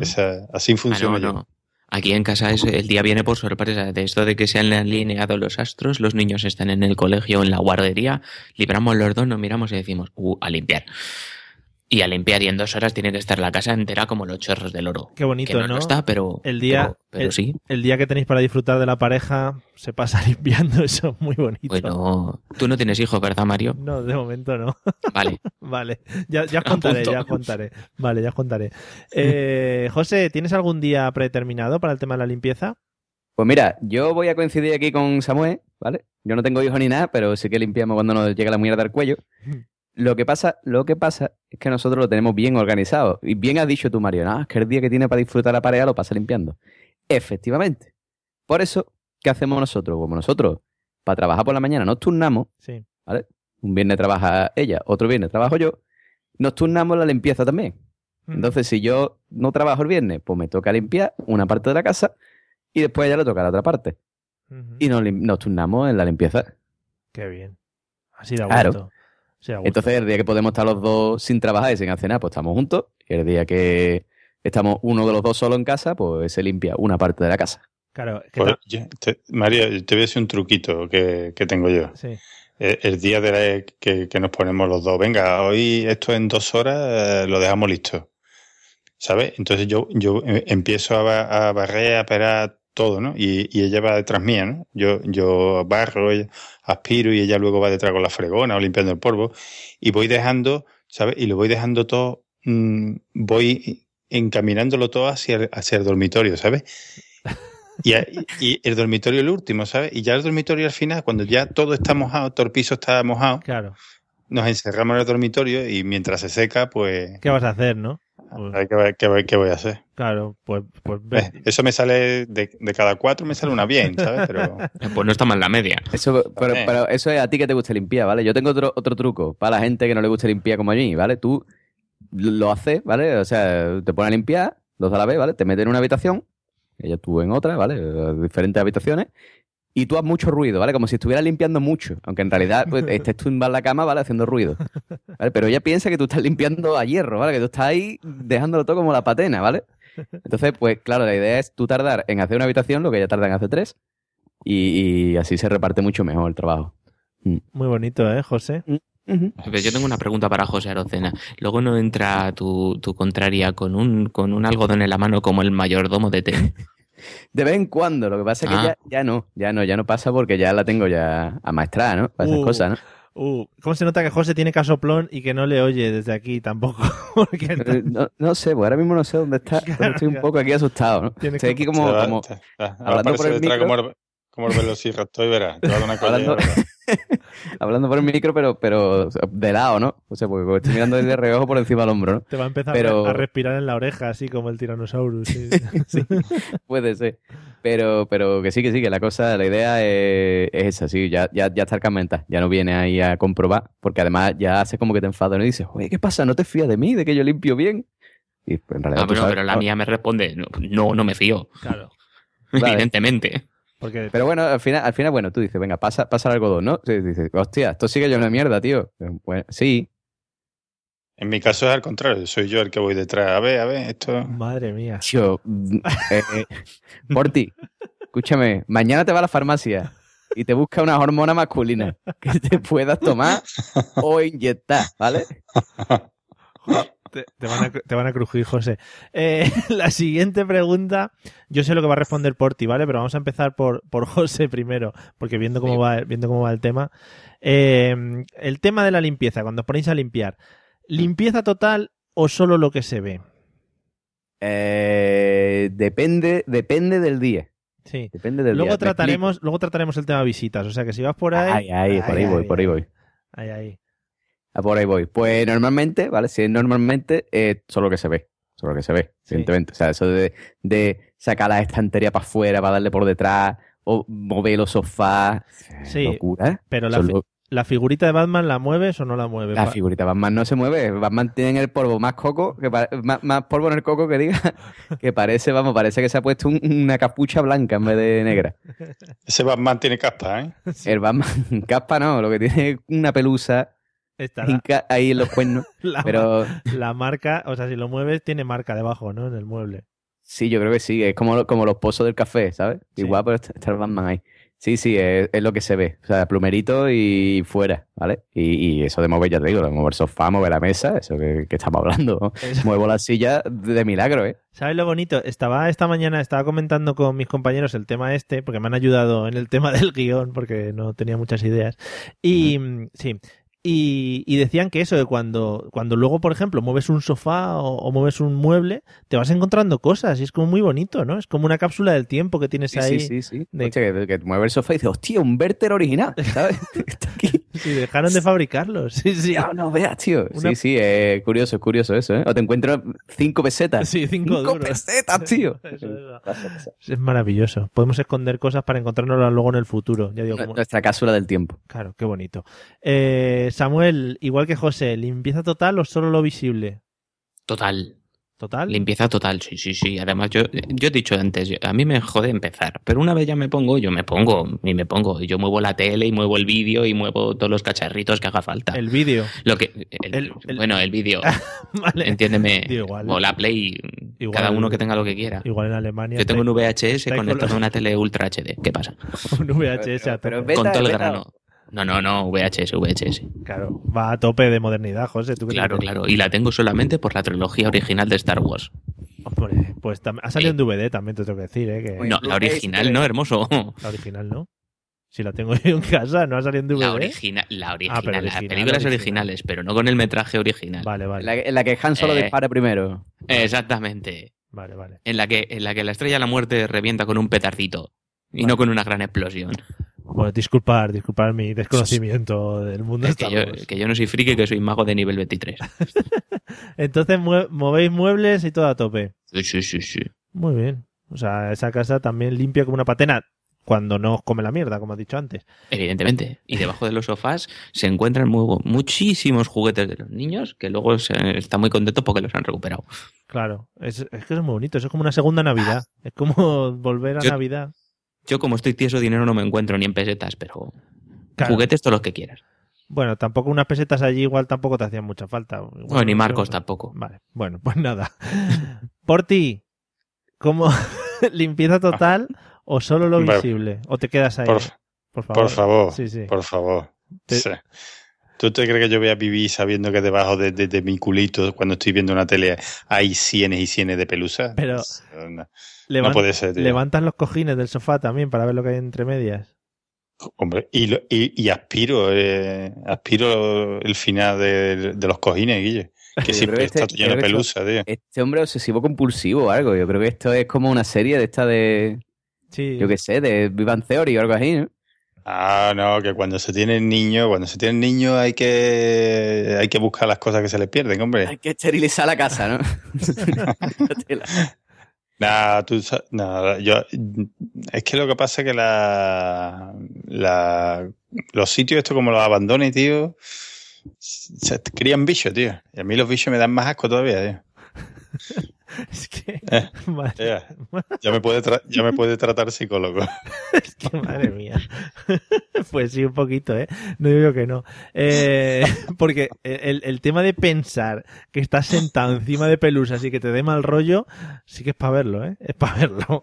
[SPEAKER 3] esa- así funciona.
[SPEAKER 2] Ah, no,
[SPEAKER 3] yo.
[SPEAKER 2] no. Aquí en casa es, el día viene por sorpresa. De esto de que se han alineado los astros, los niños están en el colegio, en la guardería, libramos los dos, nos miramos y decimos, uh, a limpiar. Y a limpiar, y en dos horas tiene que estar la casa entera como los chorros del oro.
[SPEAKER 1] Qué bonito,
[SPEAKER 2] Que no, está, pero,
[SPEAKER 1] el día,
[SPEAKER 2] pero, pero
[SPEAKER 1] el,
[SPEAKER 2] sí.
[SPEAKER 1] el día que tenéis para disfrutar de la pareja se pasa limpiando, eso es muy bonito.
[SPEAKER 2] Bueno, tú no tienes hijos, ¿verdad, Mario?
[SPEAKER 1] No, de momento no.
[SPEAKER 2] Vale.
[SPEAKER 1] vale, ya, ya os contaré, ya os contaré. Vale, ya os contaré. Eh, José, ¿tienes algún día predeterminado para el tema de la limpieza?
[SPEAKER 5] Pues mira, yo voy a coincidir aquí con Samuel, ¿vale? Yo no tengo hijos ni nada, pero sí que limpiamos cuando nos llega la mierda al cuello. Lo que pasa, lo que pasa es que nosotros lo tenemos bien organizado. Y bien has dicho tú, Mario, no, es que el día que tiene para disfrutar la pareja lo pasa limpiando. Efectivamente. Por eso, ¿qué hacemos nosotros? Como nosotros, para trabajar por la mañana, nos turnamos,
[SPEAKER 1] Sí.
[SPEAKER 5] ¿vale? Un viernes trabaja ella, otro viernes trabajo yo, nos turnamos la limpieza también. Entonces, si yo no trabajo el viernes, pues me toca limpiar una parte de la casa y después ella le toca la otra parte. Y nos, turnamos en la limpieza.
[SPEAKER 1] Qué bien. Así da
[SPEAKER 5] Claro.
[SPEAKER 1] gusto. Así
[SPEAKER 5] Entonces, el día que podemos estar los dos sin trabajar y sin hacer nada, pues estamos juntos. Y el día que estamos uno de los dos solo en casa, pues se limpia una parte de la casa.
[SPEAKER 1] Claro, que
[SPEAKER 3] Pues, yo- te- Mario, te voy a decir un truquito que, que tengo yo.
[SPEAKER 1] sí.
[SPEAKER 3] Eh, El día de la- que, que nos ponemos los dos, venga, hoy esto en dos horas eh, lo dejamos listo. ¿Sabes? Entonces yo, yo eh, empiezo a, a barrer, a perar todo, ¿no? Y, y ella va detrás mía, ¿no? Yo, yo barro, ella- aspiro y ella luego va detrás con la fregona o limpiando el polvo. Y voy dejando, ¿sabes? Y lo voy dejando todo, mm, voy encaminándolo todo hacia el, hacia el dormitorio, ¿sabes? Y, y el dormitorio el último, ¿sabes? Y ya el dormitorio al final, cuando ya todo está mojado, todo el piso está mojado,
[SPEAKER 1] Claro.
[SPEAKER 3] nos encerramos en el dormitorio y mientras se seca, pues...
[SPEAKER 1] ¿Qué vas a hacer, no?
[SPEAKER 3] A ver ¿Qué, voy- qué voy- qué voy a hacer?
[SPEAKER 1] Claro, pues, pues ve-
[SPEAKER 3] Eh, Eso me sale, de, de cada cuatro me sale una bien, ¿sabes? Pero...
[SPEAKER 2] Pues no está mal la media.
[SPEAKER 5] Eso, pero, pero eso es a ti que te gusta limpiar, ¿vale? Yo tengo otro, otro truco para la gente que no le gusta limpiar como a mí, ¿vale? Tú lo haces, ¿vale? O sea, te pones a limpiar, dos a la vez, ¿vale? Te metes en una habitación, ella tú en otra, ¿vale? Diferentes habitaciones. Y tú haces mucho ruido, ¿vale? Como si estuvieras limpiando mucho. Aunque en realidad pues, estés tú en la cama, ¿vale? Haciendo ruido. ¿vale? Pero ella piensa que tú estás limpiando a hierro, ¿vale? Que tú estás ahí dejándolo todo como la patena, ¿vale? Entonces, pues claro, la idea es tú tardar en hacer una habitación lo que ella tarda en hacer tres. Y, y así se reparte mucho mejor el trabajo.
[SPEAKER 1] muy bonito, ¿eh, José?
[SPEAKER 2] Pero yo tengo una pregunta para José Arocena. Luego no entra tu, tu contraria con un, con un algodón en la mano como el mayordomo de té.
[SPEAKER 5] De vez en cuando, lo que pasa es que
[SPEAKER 2] Ah.
[SPEAKER 5] ya, ya no, ya no, ya no pasa porque ya la tengo ya amaestrada, ¿no? Para esas
[SPEAKER 1] Uh,
[SPEAKER 5] cosas, ¿no?
[SPEAKER 1] Uh, ¿Cómo se nota que José tiene casoplón y que no le oye desde aquí tampoco?
[SPEAKER 5] Eh, No, no sé, pues ahora mismo no sé dónde está. pero estoy un poco aquí asustado, ¿no? Estoy aquí como,
[SPEAKER 3] Te va-
[SPEAKER 5] como
[SPEAKER 3] te- ahora
[SPEAKER 5] hablando por el micro.
[SPEAKER 3] como el, como el velociraptor y verás, te va a dar una
[SPEAKER 5] Hablando- hablando por el micro, pero, pero de lado, ¿no? O sea, porque estoy mirando desde reojo por encima del hombro, ¿no?
[SPEAKER 1] te va a empezar
[SPEAKER 5] Pero-
[SPEAKER 1] a respirar en la oreja, así como el sí. Sí.
[SPEAKER 5] Puede ser. Pero, pero que sí, que sí, que la cosa, la idea es, es esa, sí, ya, ya, ya está carmentada. Ya no viene ahí a comprobar, porque además ya hace como que te enfadas ¿no? y dices, oye, ¿qué pasa? ¿No te fías de mí? ¿De que yo limpio bien? Y pues, en realidad
[SPEAKER 2] Ah, pero,
[SPEAKER 5] sabes-
[SPEAKER 2] pero la mía me responde, no, no, no me fío.
[SPEAKER 1] Claro.
[SPEAKER 5] Vale.
[SPEAKER 2] Evidentemente.
[SPEAKER 1] Porque
[SPEAKER 5] Pero bueno, al final, al final, bueno, tú dices, venga, pasa, pasa el algodón, ¿no? Sí, dices, hostia, esto sigue yo una mierda, tío. Bueno, sí.
[SPEAKER 3] En mi caso es al contrario, soy yo el que voy detrás. A ver, a ver, esto.
[SPEAKER 1] Madre mía.
[SPEAKER 5] Tío, mm, eh, eh, Porti, escúchame, mañana te vas a la farmacia y te busca una hormona masculina que te puedas tomar o inyectar, ¿vale?
[SPEAKER 1] Te, te van a, te van a crujir, José. Eh, la siguiente pregunta, yo sé lo que va a responder Porti, ¿vale? Pero vamos a empezar por, por José primero, porque viendo cómo, va, viendo cómo va el tema. Eh, el tema de la limpieza, cuando os ponéis a limpiar, ¿limpieza total o solo lo que se ve?
[SPEAKER 5] Eh, depende, depende del día.
[SPEAKER 1] Sí.
[SPEAKER 5] Depende del
[SPEAKER 1] Luego
[SPEAKER 5] día. ¿Me
[SPEAKER 1] trataremos, luego trataremos el tema visitas, o sea que si vas por ahí...
[SPEAKER 5] Ahí, ahí, por ahí voy, por ahí voy.
[SPEAKER 1] Ahí, ahí.
[SPEAKER 5] Ah, por ahí voy. Pues normalmente, ¿vale? Si es normalmente, eh, solo lo que se ve. Solo lo que se ve, evidentemente. O sea, eso de, de sacar la estantería para afuera, para darle por detrás, o mover los sofás.
[SPEAKER 1] Sí,
[SPEAKER 5] Locura.
[SPEAKER 1] Pero la, la figurita de Batman la mueves o no la mueves.
[SPEAKER 5] La figurita Batman no se mueve. Batman tiene el polvo más coco, que más, más polvo en el coco que diga, que parece, vamos, parece que se ha puesto un- una capucha blanca en vez de negra.
[SPEAKER 3] Ese Batman tiene capa, ¿eh?
[SPEAKER 5] El Batman, caspa no, lo que tiene es una pelusa
[SPEAKER 1] Estará.
[SPEAKER 5] hinca ahí en los cuernos.
[SPEAKER 1] La,
[SPEAKER 5] Pero
[SPEAKER 1] la marca, o sea, si lo mueves, tiene marca debajo, ¿no? En el mueble.
[SPEAKER 5] sí, yo creo que sí, es como, como los pozos del café, ¿sabes? Igual, pero está, está el Batman ahí. Sí, sí, es, es lo que se ve. O sea, plumerito y fuera, ¿vale? Y, y eso de mover, ya te digo, de mover sofá, mover la mesa, eso que, que estamos hablando. Muevo la silla de milagro, ¿eh?
[SPEAKER 1] ¿Sabes lo bonito? Estaba esta mañana, estaba comentando con mis compañeros el tema este, porque me han ayudado en el tema del guion, porque no tenía muchas ideas. Y mm, sí. Y, y decían que eso, de cuando, cuando luego, por ejemplo, mueves un sofá o, o mueves un mueble, te vas encontrando cosas y es como muy bonito, ¿no? Es como una cápsula del tiempo que tienes
[SPEAKER 5] Sí,
[SPEAKER 1] ahí.
[SPEAKER 5] sí, sí, sí.
[SPEAKER 1] de-
[SPEAKER 5] Hostia, que, que mueve el sofá y dice, hostia, un Verter original, ¿sabes?
[SPEAKER 1] Sí, dejaron de fabricarlos. Sí, sí.
[SPEAKER 5] Ya, no veas, tío.
[SPEAKER 1] Una-
[SPEAKER 5] Sí, sí, es curioso, es curioso eso, ¿eh? O te encuentras cinco pesetas.
[SPEAKER 1] Sí, cinco duros.
[SPEAKER 5] pesetas, tío.
[SPEAKER 1] Eso, eso. Es maravilloso. Podemos esconder cosas para encontrarnos luego en el futuro. Ya digo, como-
[SPEAKER 5] Nuestra cápsula del tiempo.
[SPEAKER 1] Claro, qué bonito. Eh, Samuel, igual que José, ¿limpieza total o solo lo visible?
[SPEAKER 2] Total.
[SPEAKER 1] ¿Total?
[SPEAKER 2] Limpieza total, sí, sí, sí. Además, yo, yo he dicho antes, yo- a mí me jode empezar, pero una vez ya me pongo, yo me pongo y me pongo. Y Yo muevo la tele y muevo el vídeo y muevo todos los cacharritos que haga falta.
[SPEAKER 1] El vídeo.
[SPEAKER 2] Lo que, el- bueno, el vídeo.
[SPEAKER 1] Vale.
[SPEAKER 2] Entiéndeme.
[SPEAKER 1] Igual.
[SPEAKER 2] O la Play,
[SPEAKER 1] Igual-
[SPEAKER 2] cada uno que tenga lo que quiera.
[SPEAKER 1] Igual en Alemania.
[SPEAKER 2] Yo tengo un VHS conectado a una tele Ultra HD. ¿Qué pasa?
[SPEAKER 1] un VHS a tope.
[SPEAKER 2] Con todo el grano. No, no, no, VHS, VHS.
[SPEAKER 1] Claro, va a tope de modernidad, José. ¿tú qué te
[SPEAKER 2] Claro, claro. Y la tengo solamente por la trilogía original de Star Wars.
[SPEAKER 1] Hombre, pues ha salido en DVD también, te tengo que decir, ¿eh? Que...
[SPEAKER 2] No, la original no, hermoso.
[SPEAKER 1] La original no. Si la tengo yo en casa, no ha salido en DVD.
[SPEAKER 2] La original, la original,
[SPEAKER 1] Ah, pero
[SPEAKER 2] las
[SPEAKER 1] original,
[SPEAKER 2] películas
[SPEAKER 1] original.
[SPEAKER 2] originales, pero no con el metraje original.
[SPEAKER 1] Vale, vale.
[SPEAKER 5] En la, en la que Han solo
[SPEAKER 2] Eh.
[SPEAKER 5] dispara primero.
[SPEAKER 2] Exactamente.
[SPEAKER 1] Vale, vale.
[SPEAKER 2] En la que, en la que la estrella de la muerte revienta con un petardito. Y no con una gran explosión.
[SPEAKER 1] Bueno, disculpar, disculpar mi desconocimiento del mundo
[SPEAKER 2] Es que yo,
[SPEAKER 1] Wars.
[SPEAKER 2] que yo no soy friki, que soy mago de nivel 23.
[SPEAKER 1] Entonces mue- movéis muebles y todo a tope.
[SPEAKER 2] Sí, sí, sí, sí.
[SPEAKER 1] Muy bien. O sea, esa casa también limpia como una patena cuando no os come la mierda, como has dicho antes.
[SPEAKER 2] Evidentemente. Y debajo de los sofás se encuentran muy- muchísimos juguetes de los niños que luego se, están muy contentos porque los han recuperado.
[SPEAKER 1] Claro, es, es que es muy bonito. Eso es como una segunda Navidad. Es como volver a
[SPEAKER 2] Yo-
[SPEAKER 1] Navidad.
[SPEAKER 2] Yo, como estoy tieso, dinero no me encuentro ni en pesetas, pero
[SPEAKER 1] Claro.
[SPEAKER 2] juguetes todos los que quieras.
[SPEAKER 1] Bueno, tampoco unas pesetas allí igual tampoco te hacían mucha falta. Igual
[SPEAKER 2] Bueno, ni
[SPEAKER 1] no-
[SPEAKER 2] Marcos tampoco.
[SPEAKER 1] Vale, bueno, pues nada. Por ti, ¿cómo limpieza total o solo lo visible? ¿O te quedas ahí?
[SPEAKER 3] Por,
[SPEAKER 1] por favor.
[SPEAKER 3] por favor,
[SPEAKER 1] Sí, sí.
[SPEAKER 3] por favor.
[SPEAKER 1] Te-
[SPEAKER 3] Sí. ¿Tú te crees que yo voy a vivir sabiendo que debajo de, de- de mi culito, cuando estoy viendo una tele, hay cienes y cienes de pelusa?
[SPEAKER 1] Pero
[SPEAKER 3] No, no puede ser, tío.
[SPEAKER 1] Levantas los cojines del sofá también para ver lo que hay entre medias.
[SPEAKER 3] Hombre, y, lo- y, y aspiro, eh, aspiro el final de, de los cojines, Guille. Que
[SPEAKER 5] Yo
[SPEAKER 3] siempre
[SPEAKER 5] que
[SPEAKER 3] está
[SPEAKER 5] este-
[SPEAKER 3] lleno de pelusa, tío.
[SPEAKER 5] Este hombre obsesivo compulsivo o algo. Yo creo que esto es como una serie de esta de.
[SPEAKER 1] Sí.
[SPEAKER 5] Yo qué sé, de Vivan Theory o algo así, ¿no?
[SPEAKER 3] Ah, no, que cuando se tienen niños, cuando se tienen niños hay que hay que buscar las cosas que se les pierden, hombre.
[SPEAKER 5] Hay que esterilizar la casa, ¿no?
[SPEAKER 3] Nah, tú, nah, yo, es que lo que pasa es que la, la, los sitios estos como los abandones, tío, se crían bichos, tío. Y a mí los bichos me dan más asco todavía, tío.
[SPEAKER 1] Es que.
[SPEAKER 3] Eh,
[SPEAKER 1] madre,
[SPEAKER 3] Ya, ya me puede ya me puede tratar psicólogo.
[SPEAKER 1] es que madre mía. Pues sí, un poquito, ¿eh? No digo que no. Eh, porque el, el tema de pensar que estás sentado encima de pelusas y que te dé mal rollo, sí que es para verlo, ¿eh? Es para verlo.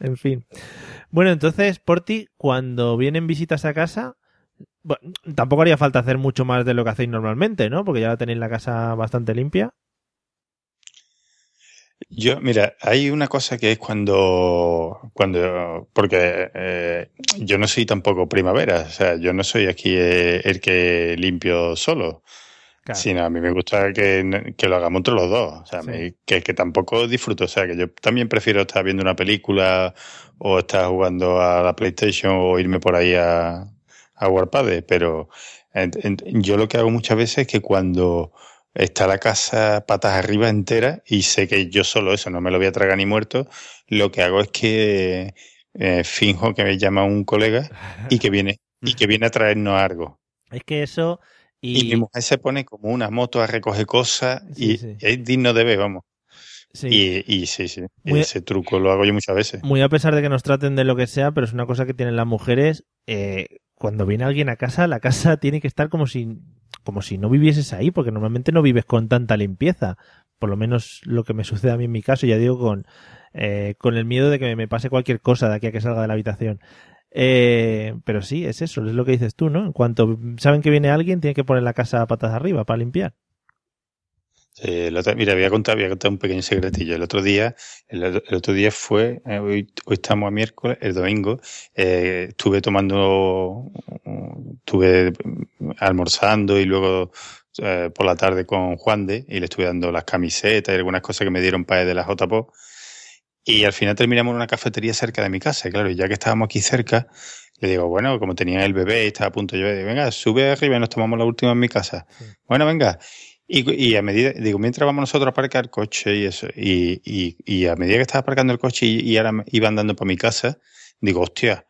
[SPEAKER 1] en fin. Bueno, entonces, Porti, cuando vienen visitas a casa, bueno, tampoco haría falta hacer mucho más de lo que hacéis normalmente, ¿no? Porque ya tenéis la casa bastante limpia.
[SPEAKER 3] Yo, mira, hay una cosa que es cuando, cuando, porque eh, yo no soy tampoco primavera, o sea, yo no soy aquí eh, el que limpio solo,
[SPEAKER 1] Claro.
[SPEAKER 3] sino a mí me gusta que, que lo hagamos entre los dos, o sea,
[SPEAKER 1] Sí.
[SPEAKER 3] me- que, que tampoco disfruto, o sea, que yo también prefiero estar viendo una película o estar jugando a la PlayStation o irme por ahí a, a Warpade, pero en- en- yo lo que hago muchas veces es que cuando está la casa patas arriba entera y sé que yo solo eso no me lo voy a tragar ni muerto, lo que hago es que eh, finjo que me llama un colega y que viene y que viene a traernos algo.
[SPEAKER 1] Es que eso.
[SPEAKER 3] Y,
[SPEAKER 1] Y,
[SPEAKER 3] mi mujer se pone como una moto a recoger cosas
[SPEAKER 1] Sí,
[SPEAKER 3] y
[SPEAKER 1] sí.
[SPEAKER 3] es digno de ver, vamos.
[SPEAKER 1] sí.
[SPEAKER 3] Y, y sí, sí,
[SPEAKER 1] Muy-
[SPEAKER 3] ese truco lo hago yo muchas veces.
[SPEAKER 1] Muy a pesar de que nos traten de lo que sea, pero es una cosa que tienen las mujeres. eh, cuando viene alguien a casa, la casa tiene que estar como si, como si no vivieses ahí, porque normalmente no vives con tanta limpieza. Por lo menos lo que me sucede a mí en mi caso, ya digo, con, eh, con el miedo de que me pase cualquier cosa de aquí a que salga de la habitación. Eh, pero sí, es eso, es lo que dices tú, ¿no? En cuanto saben que viene alguien, tienen que poner la casa patas arriba para limpiar.
[SPEAKER 3] Otro- mira, voy a contar, voy a contar un pequeño secretillo. El otro día, el, el otro día fue, eh, hoy, hoy estamos a miércoles, el domingo, eh, estuve tomando, estuve almorzando y luego eh, por la tarde con Juan de y le estuve dando las camisetas y algunas cosas que me dieron para de la JPO. Y al final terminamos en una cafetería cerca de mi casa. Y claro, ya que estábamos aquí cerca, le digo, bueno, como tenía el bebé y estaba a punto de llover, digo, venga, sube arriba y nos tomamos la última en mi casa. Bueno, venga. Y, y a medida, digo, mientras vamos nosotros a aparcar el coche y eso, y, y, y a medida que estaba aparcando el coche y, ahora iba andando para mi casa, digo, hostia,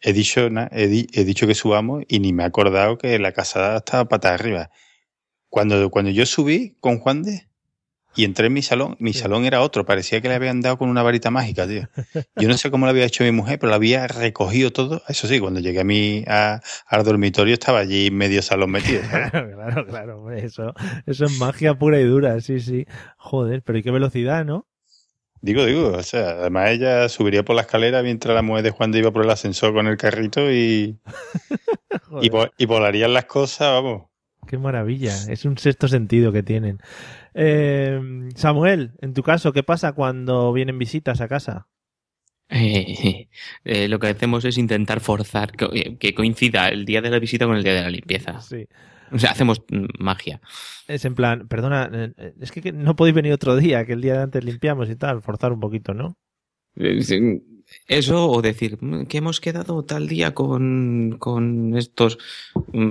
[SPEAKER 3] he dicho, he, he dicho que subamos y ni me he acordado que la casa estaba patas arriba. Cuando, cuando yo subí con Juan de y entré en mi salón, mi salón era otro, parecía que le habían dado con una varita mágica, tío. Yo no sé cómo lo había hecho mi mujer, pero lo había recogido todo. Eso sí, cuando llegué a mi, a- al dormitorio estaba allí medio salón metido. ¿sabes?
[SPEAKER 1] Claro, claro, claro, eso, eso es magia pura y dura, sí, sí. Joder, pero ¿y qué velocidad, no?
[SPEAKER 3] Digo, digo, o sea, además ella subiría por la escalera mientras la mujer de Juan de iba por el ascensor con el carrito y, y, y volarían las cosas, vamos.
[SPEAKER 1] Qué maravilla, es un sexto sentido que tienen. Eh, Samuel, en tu caso, ¿qué pasa cuando vienen visitas a casa?
[SPEAKER 2] Eh, eh, lo que hacemos es intentar forzar que, que coincida el día de la visita con el día de la limpieza.
[SPEAKER 1] Sí.
[SPEAKER 2] O sea, hacemos magia.
[SPEAKER 1] Es en plan, perdona, eh, es que que no podéis venir otro día, que el día de antes limpiamos y tal, forzar un poquito, ¿no?
[SPEAKER 2] Eh, sí, Eso o decir "Mm, que hemos quedado tal día con, con estos... mm,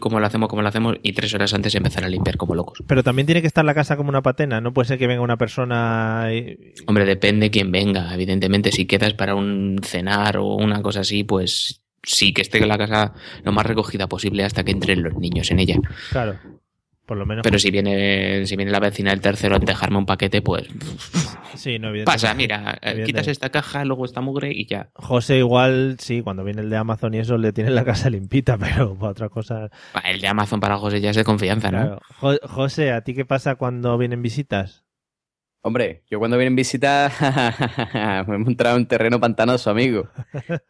[SPEAKER 2] ¿Cómo lo hacemos? ¿Cómo lo hacemos? Y tres horas antes empezar a limpiar como locos.
[SPEAKER 1] Pero también tiene que estar la casa como una patena, no puede ser que venga una persona y...
[SPEAKER 2] Hombre, depende quién venga. Evidentemente, si quedas para un cenar o una cosa así, pues sí que esté la casa lo más recogida posible hasta que entren los niños en ella.
[SPEAKER 1] Claro, por lo menos...
[SPEAKER 2] Pero si viene, si viene la vecina del tercero a dejarme un paquete, pues
[SPEAKER 1] Sí, no, evidentemente.
[SPEAKER 2] pasa, mira, eh, quitas esta caja, luego esta mugre y ya.
[SPEAKER 1] José igual, sí, cuando viene el de Amazon y eso le tiene la casa limpita, pero para otra cosa...
[SPEAKER 2] El de Amazon para José ya es de confianza, ¿no?
[SPEAKER 1] Claro. Jo- José, ¿a ti qué pasa cuando vienen visitas?
[SPEAKER 5] Hombre, yo cuando vienen visitas me he encontrado en un terreno pantanoso, amigo.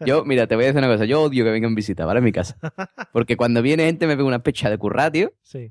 [SPEAKER 5] Yo, mira, te voy a decir una cosa. Yo odio que vengan visitas, ¿vale? En mi casa. Porque cuando viene gente me pega una pecha de curra, tío.
[SPEAKER 1] Sí.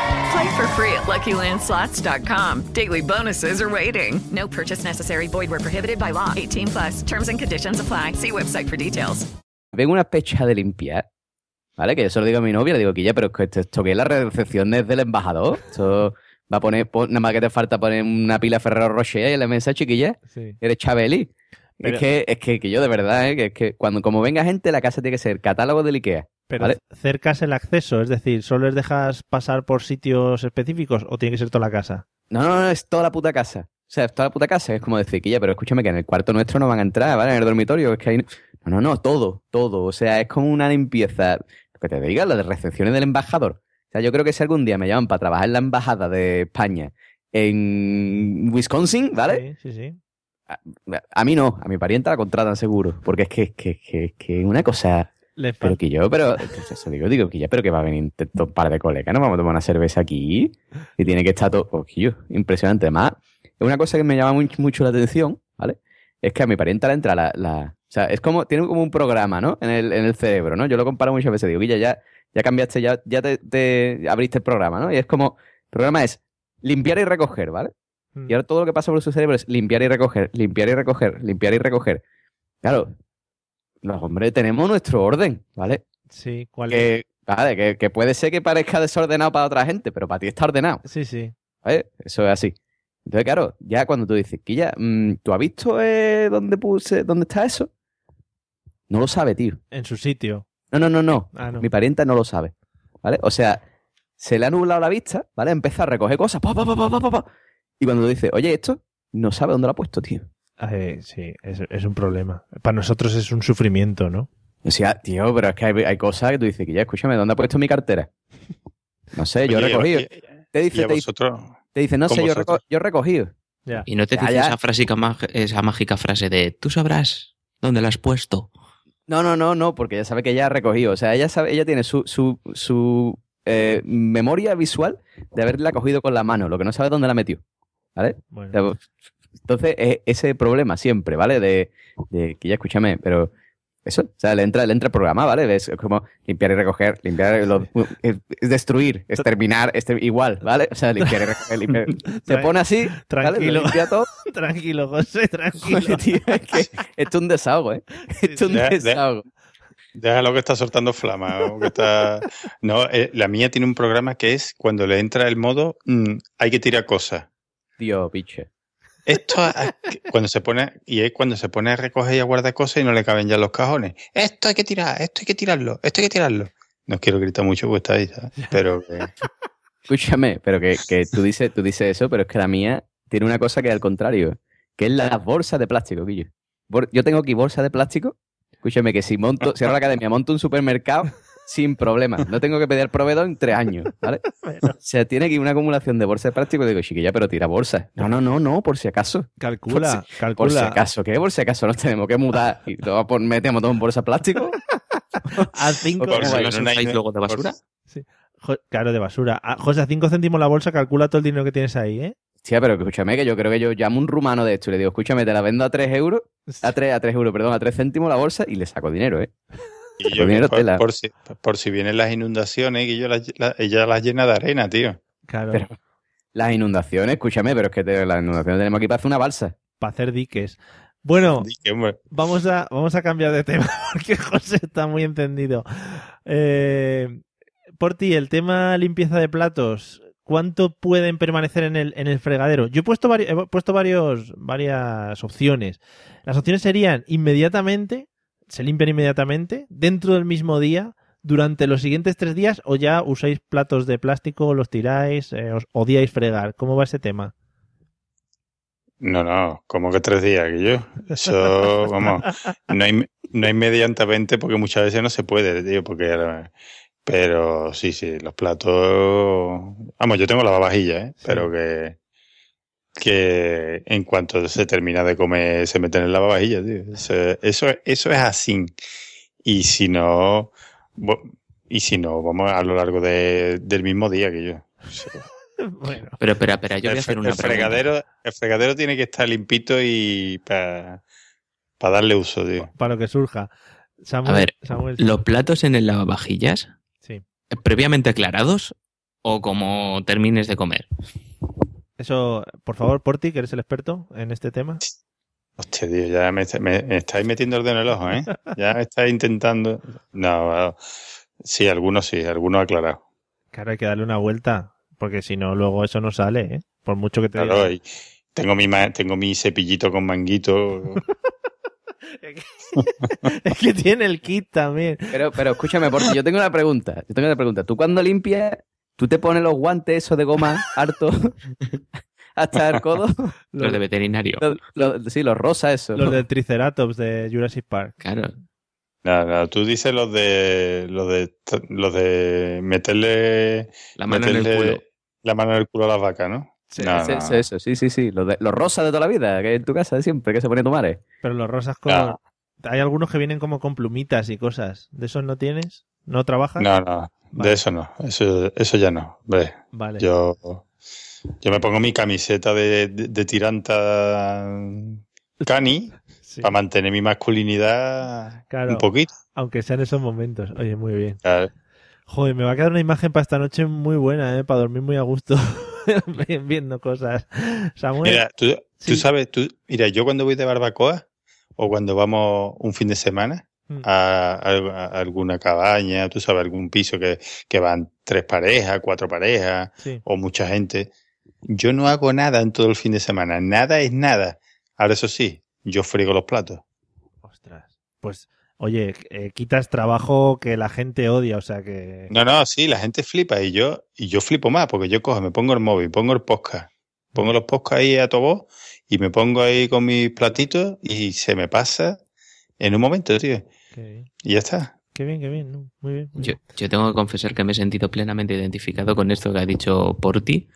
[SPEAKER 12] Play for free at LuckyLandSlots.com. Daily bonuses are waiting. No purchase necessary. Void where prohibited by law. 18 plus. Terms and conditions apply. See website for details.
[SPEAKER 5] Vengo una pecha de limpiar, ¿vale? Que yo se lo digo a mi novia, le digo que ya, pero que esto, que es la recepción es del embajador. Esto va a poner, pon- nada más que te falta poner una pila Ferrero Rocher y en la mesa, chiquilla.
[SPEAKER 1] Sí.
[SPEAKER 5] Eres Chabeli.
[SPEAKER 1] Pero-
[SPEAKER 5] Es que, es que, que yo de verdad, ¿eh? que es que cuando como venga gente, la casa tiene que ser catálogo del Ikea.
[SPEAKER 1] Pero
[SPEAKER 5] ¿vale?
[SPEAKER 1] cercas el acceso, es decir, ¿solo les dejas pasar por sitios específicos o tiene que ser toda la casa?
[SPEAKER 5] No, no, no, es toda la puta casa. O sea, es toda la puta casa. Es como decir, que ya, pero escúchame que en el cuarto nuestro no van a entrar, ¿vale? En el dormitorio, es que hay... No, no, no, todo, todo. O sea, es como una limpieza. Lo que te diga, las de recepciones del embajador. O sea, yo creo que si algún día me llaman para trabajar en la embajada de España en Wisconsin, ¿vale?
[SPEAKER 1] Sí, sí, sí.
[SPEAKER 5] A mí no, a mi pariente la contratan seguro. Porque es que, que, que, que una cosa...
[SPEAKER 1] Le
[SPEAKER 5] Pero que yo, pero eso digo, digo que ya, pero que va a venir un par de colegas, ¿no? Vamos a tomar una cerveza aquí y tiene que estar todo, oh, impresionante. Además, una cosa que me llama muy- mucho la atención, ¿vale? Es que a mi pariente le entra la, la- o sea, es como, tiene como un programa, ¿no? En el, en el cerebro, ¿no? Yo lo comparo muchas veces, digo, Guilla, ya, ya cambiaste, ya, ya te, te abriste el programa, ¿no? Y es como, el programa es limpiar y recoger, ¿vale?
[SPEAKER 1] Mm.
[SPEAKER 5] Y ahora todo lo que pasa por su cerebro es limpiar y recoger, limpiar y recoger, limpiar y recoger. Claro, los hombres tenemos nuestro orden, ¿vale?
[SPEAKER 1] Sí, ¿cuál
[SPEAKER 5] que, vale, que, que puede ser que parezca desordenado para otra gente, pero para ti está ordenado.
[SPEAKER 1] Sí, sí.
[SPEAKER 5] ¿vale? Eso es así. Entonces, claro, ya cuando tú dices, Quilla, mm, ¿tú has visto eh, dónde puse, dónde está eso? No lo sabe, tío.
[SPEAKER 1] En su sitio.
[SPEAKER 5] No, no, no, no.
[SPEAKER 1] Ah, no.
[SPEAKER 5] Mi parienta no lo sabe. ¿Vale? O sea, se le ha nublado la vista, ¿vale? Empieza a recoger cosas, pa, pa, pa. y cuando dice, oye, esto, no sabe dónde lo ha puesto, tío.
[SPEAKER 1] Eh, sí, es, es un problema. Para nosotros es un sufrimiento, ¿no?
[SPEAKER 5] O sea, tío, pero es que hay, hay cosas que tú dices, que ya, escúchame, ¿dónde ha puesto mi cartera? No sé, yo he recogido.
[SPEAKER 3] y-
[SPEAKER 5] Te dice, te dice,
[SPEAKER 3] vosotros,
[SPEAKER 5] te dice, no sé, yo, reco- yo he recogido.
[SPEAKER 2] Y no te
[SPEAKER 5] Ya,
[SPEAKER 2] dice
[SPEAKER 5] ya.
[SPEAKER 2] esa, frasica mag- esa mágica frase de tú sabrás dónde la has puesto.
[SPEAKER 5] No, no, no, no, porque ella sabe que ella ha recogido. O sea, ella sabe, ella tiene su, su, su eh, memoria visual de haberla cogido con la mano, lo que no sabe dónde la metió. ¿Vale?
[SPEAKER 1] Bueno.
[SPEAKER 5] O sea, entonces, es ese problema siempre, ¿vale? De, de que ya escúchame, pero eso, o sea, le entra, le entra el programa, ¿vale? Es como limpiar y recoger, limpiar, lo- es, es destruir, exterminar, igual, ¿vale? O sea, limpiar y recoger, limpiar. Se pone así, ¿vale?
[SPEAKER 1] tranquilo.
[SPEAKER 5] Lo limpia todo.
[SPEAKER 1] Tranquilo, José, tranquilo.
[SPEAKER 5] Oye, tío, es que esto es un desahogo, ¿eh? Esto es un
[SPEAKER 3] De- de-
[SPEAKER 5] desahogo.
[SPEAKER 3] Déjalo que está soltando flama. o que está... No, eh, la mía tiene un programa que es cuando le entra el modo mm, hay que tirar cosas.
[SPEAKER 5] Tío, piche.
[SPEAKER 3] Esto cuando se pone y es cuando se pone a recoger y a guardar cosas y no le caben ya los cajones. Esto hay que tirar, esto hay que tirarlo, esto hay que tirarlo. No quiero gritar mucho porque está ahí, ¿sabes? pero
[SPEAKER 5] Escúchame, pero que, que tú, dices, tú dices eso, pero es que la mía tiene una cosa que es al contrario, que es las bolsas de plástico, Guillo. Yo tengo aquí bolsas de plástico. Escúchame, que si monto, si ahora la academia monto un supermercado sin problema. No tengo que pedir al proveedor en tres años, ¿vale? O sea, tiene aquí una acumulación de bolsas de plástico. Digo, chiquilla, pero tira bolsas. No, no, no, no, por si acaso.
[SPEAKER 1] Calcula,
[SPEAKER 5] Por si,
[SPEAKER 1] calcula.
[SPEAKER 5] Por si acaso, ¿qué? Por si acaso nos tenemos que mudar y todo, metemos todo en bolsa de plástico.
[SPEAKER 1] A cinco
[SPEAKER 5] Por si
[SPEAKER 2] ¿No luego de basura?
[SPEAKER 1] Sí. Claro, de basura. Ah, José, a 5 céntimos la bolsa, calcula todo el dinero que tienes ahí, ¿eh?
[SPEAKER 5] Tía, pero escúchame, que yo creo que yo llamo a un rumano de esto y le digo, escúchame, te la vendo a 3 euros, a 3, a 3 euros, perdón, a 3 céntimos la bolsa y le saco dinero, ¿eh?
[SPEAKER 3] Y
[SPEAKER 5] Saco
[SPEAKER 3] yo,
[SPEAKER 5] dinero
[SPEAKER 3] por, si, por si vienen las inundaciones y yo las, la- ella las llena de arena, tío.
[SPEAKER 1] Claro.
[SPEAKER 5] Pero las inundaciones, escúchame, pero es que te- las inundaciones tenemos aquí para hacer una balsa.
[SPEAKER 1] Para hacer diques. Bueno, vamos a, vamos a cambiar de tema porque José está muy encendido. Eh, por ti, el tema limpieza de platos, ¿cuánto pueden permanecer en el, en el fregadero? Yo he puesto, vari- he puesto varios, varias opciones. Las opciones serían inmediatamente, se limpian inmediatamente, dentro del mismo día, durante los siguientes tres días, o ya usáis platos de plástico, los tiráis, eh, os odiáis fregar. ¿Cómo va ese tema?
[SPEAKER 3] No, no, como que tres días, que yo. Eso, vamos, no hay, no hay medianamente porque muchas veces no se puede, tío, porque... Pero sí, sí, los platos... Vamos, yo tengo lavavajillas, ¿eh? Pero que... Que en cuanto se termina de comer se meten en el lavavajillas, tío. Eso, eso, eso es así. Y si no... Y si no, vamos a lo largo de- del mismo día que yo.
[SPEAKER 1] bueno.
[SPEAKER 2] Pero espera, espera, yo voy a hacer una
[SPEAKER 3] el
[SPEAKER 2] pregunta.
[SPEAKER 3] fregadero, el fregadero tiene que estar limpito y para Para darle uso, tío.
[SPEAKER 1] Para lo que surja. Samuel,
[SPEAKER 2] A ver,
[SPEAKER 1] Samuel,
[SPEAKER 2] ¿los platos en el lavavajillas?
[SPEAKER 1] Sí.
[SPEAKER 2] ¿Previamente aclarados o como termines de comer?
[SPEAKER 1] Eso, por favor, Porti, que eres el experto en este tema.
[SPEAKER 3] Hostia, tío, ya me, me- me estáis metiendo el dedo en el ojo, ¿eh? Ya estáis intentando. No, sí, algunos sí, algunos aclarados.
[SPEAKER 1] Claro, hay que darle una vuelta, porque si no, luego eso no sale, ¿eh? Por mucho que te
[SPEAKER 3] Claro,
[SPEAKER 1] diga.
[SPEAKER 3] y tengo mi, tengo mi cepillito con manguito.
[SPEAKER 1] Es que tiene el kit también.
[SPEAKER 5] Pero, pero escúchame, porque yo tengo una pregunta. Yo tengo una pregunta. ¿Tú cuando limpias, tú te pones los guantes esos de goma harto hasta el codo?
[SPEAKER 2] Los de veterinario.
[SPEAKER 5] Los- los- sí, los rosas, eso.
[SPEAKER 1] Los del Triceratops de Jurassic Park.
[SPEAKER 2] Claro.
[SPEAKER 3] Nada, nada, tú dices los de los de los de meterle
[SPEAKER 2] La mano en el culo.
[SPEAKER 3] la mano en el culo a las vacas, ¿no? No,
[SPEAKER 5] Eso,
[SPEAKER 3] no.
[SPEAKER 5] eso, eso, sí, sí, sí. Los, de- los rosas de toda la vida, que hay en tu casa de siempre, que se pone tu madre.
[SPEAKER 1] Pero los rosas con... Hay algunos que vienen como con plumitas y cosas. ¿De esos no tienes? ¿No trabajas?
[SPEAKER 3] No, no,
[SPEAKER 1] Vale.
[SPEAKER 3] de eso no, eso, eso ya no. Hombre,
[SPEAKER 1] Vale.
[SPEAKER 3] yo, yo me pongo mi camiseta de, de, de tiranta cani para mantener mi masculinidad
[SPEAKER 1] Claro.
[SPEAKER 3] un poquito.
[SPEAKER 1] Aunque sean esos momentos. Oye, muy bien.
[SPEAKER 3] Claro.
[SPEAKER 1] Joder, me va a quedar una imagen para esta noche muy buena, ¿eh? Para dormir muy a gusto. Viendo cosas. Samuel.
[SPEAKER 3] Mira, tú, tú sabes, tú, mira, yo cuando voy de barbacoa o cuando vamos un fin de semana. A, a- a alguna cabaña, tú sabes, algún piso que, que van tres parejas, cuatro parejas
[SPEAKER 1] Sí.
[SPEAKER 3] o mucha gente, yo no hago nada en todo el fin de semana, nada es nada. Ahora eso sí, yo frigo los platos.
[SPEAKER 1] Pues, oye, eh, quitas trabajo que la gente odia, o sea que...
[SPEAKER 3] No, no, sí, la gente flipa y yo, y yo flipo más porque yo cojo, me pongo el móvil, pongo el podcast, pongo los podcasts ahí a todo y me pongo ahí con mis platitos y se me pasa en un momento, tío.
[SPEAKER 1] Qué bien,
[SPEAKER 3] Y ya está.
[SPEAKER 1] qué bien, qué bien, ¿no? Muy bien. muy
[SPEAKER 2] Yo, yo tengo que confesar que me he sentido plenamente identificado con esto que ha dicho Porti,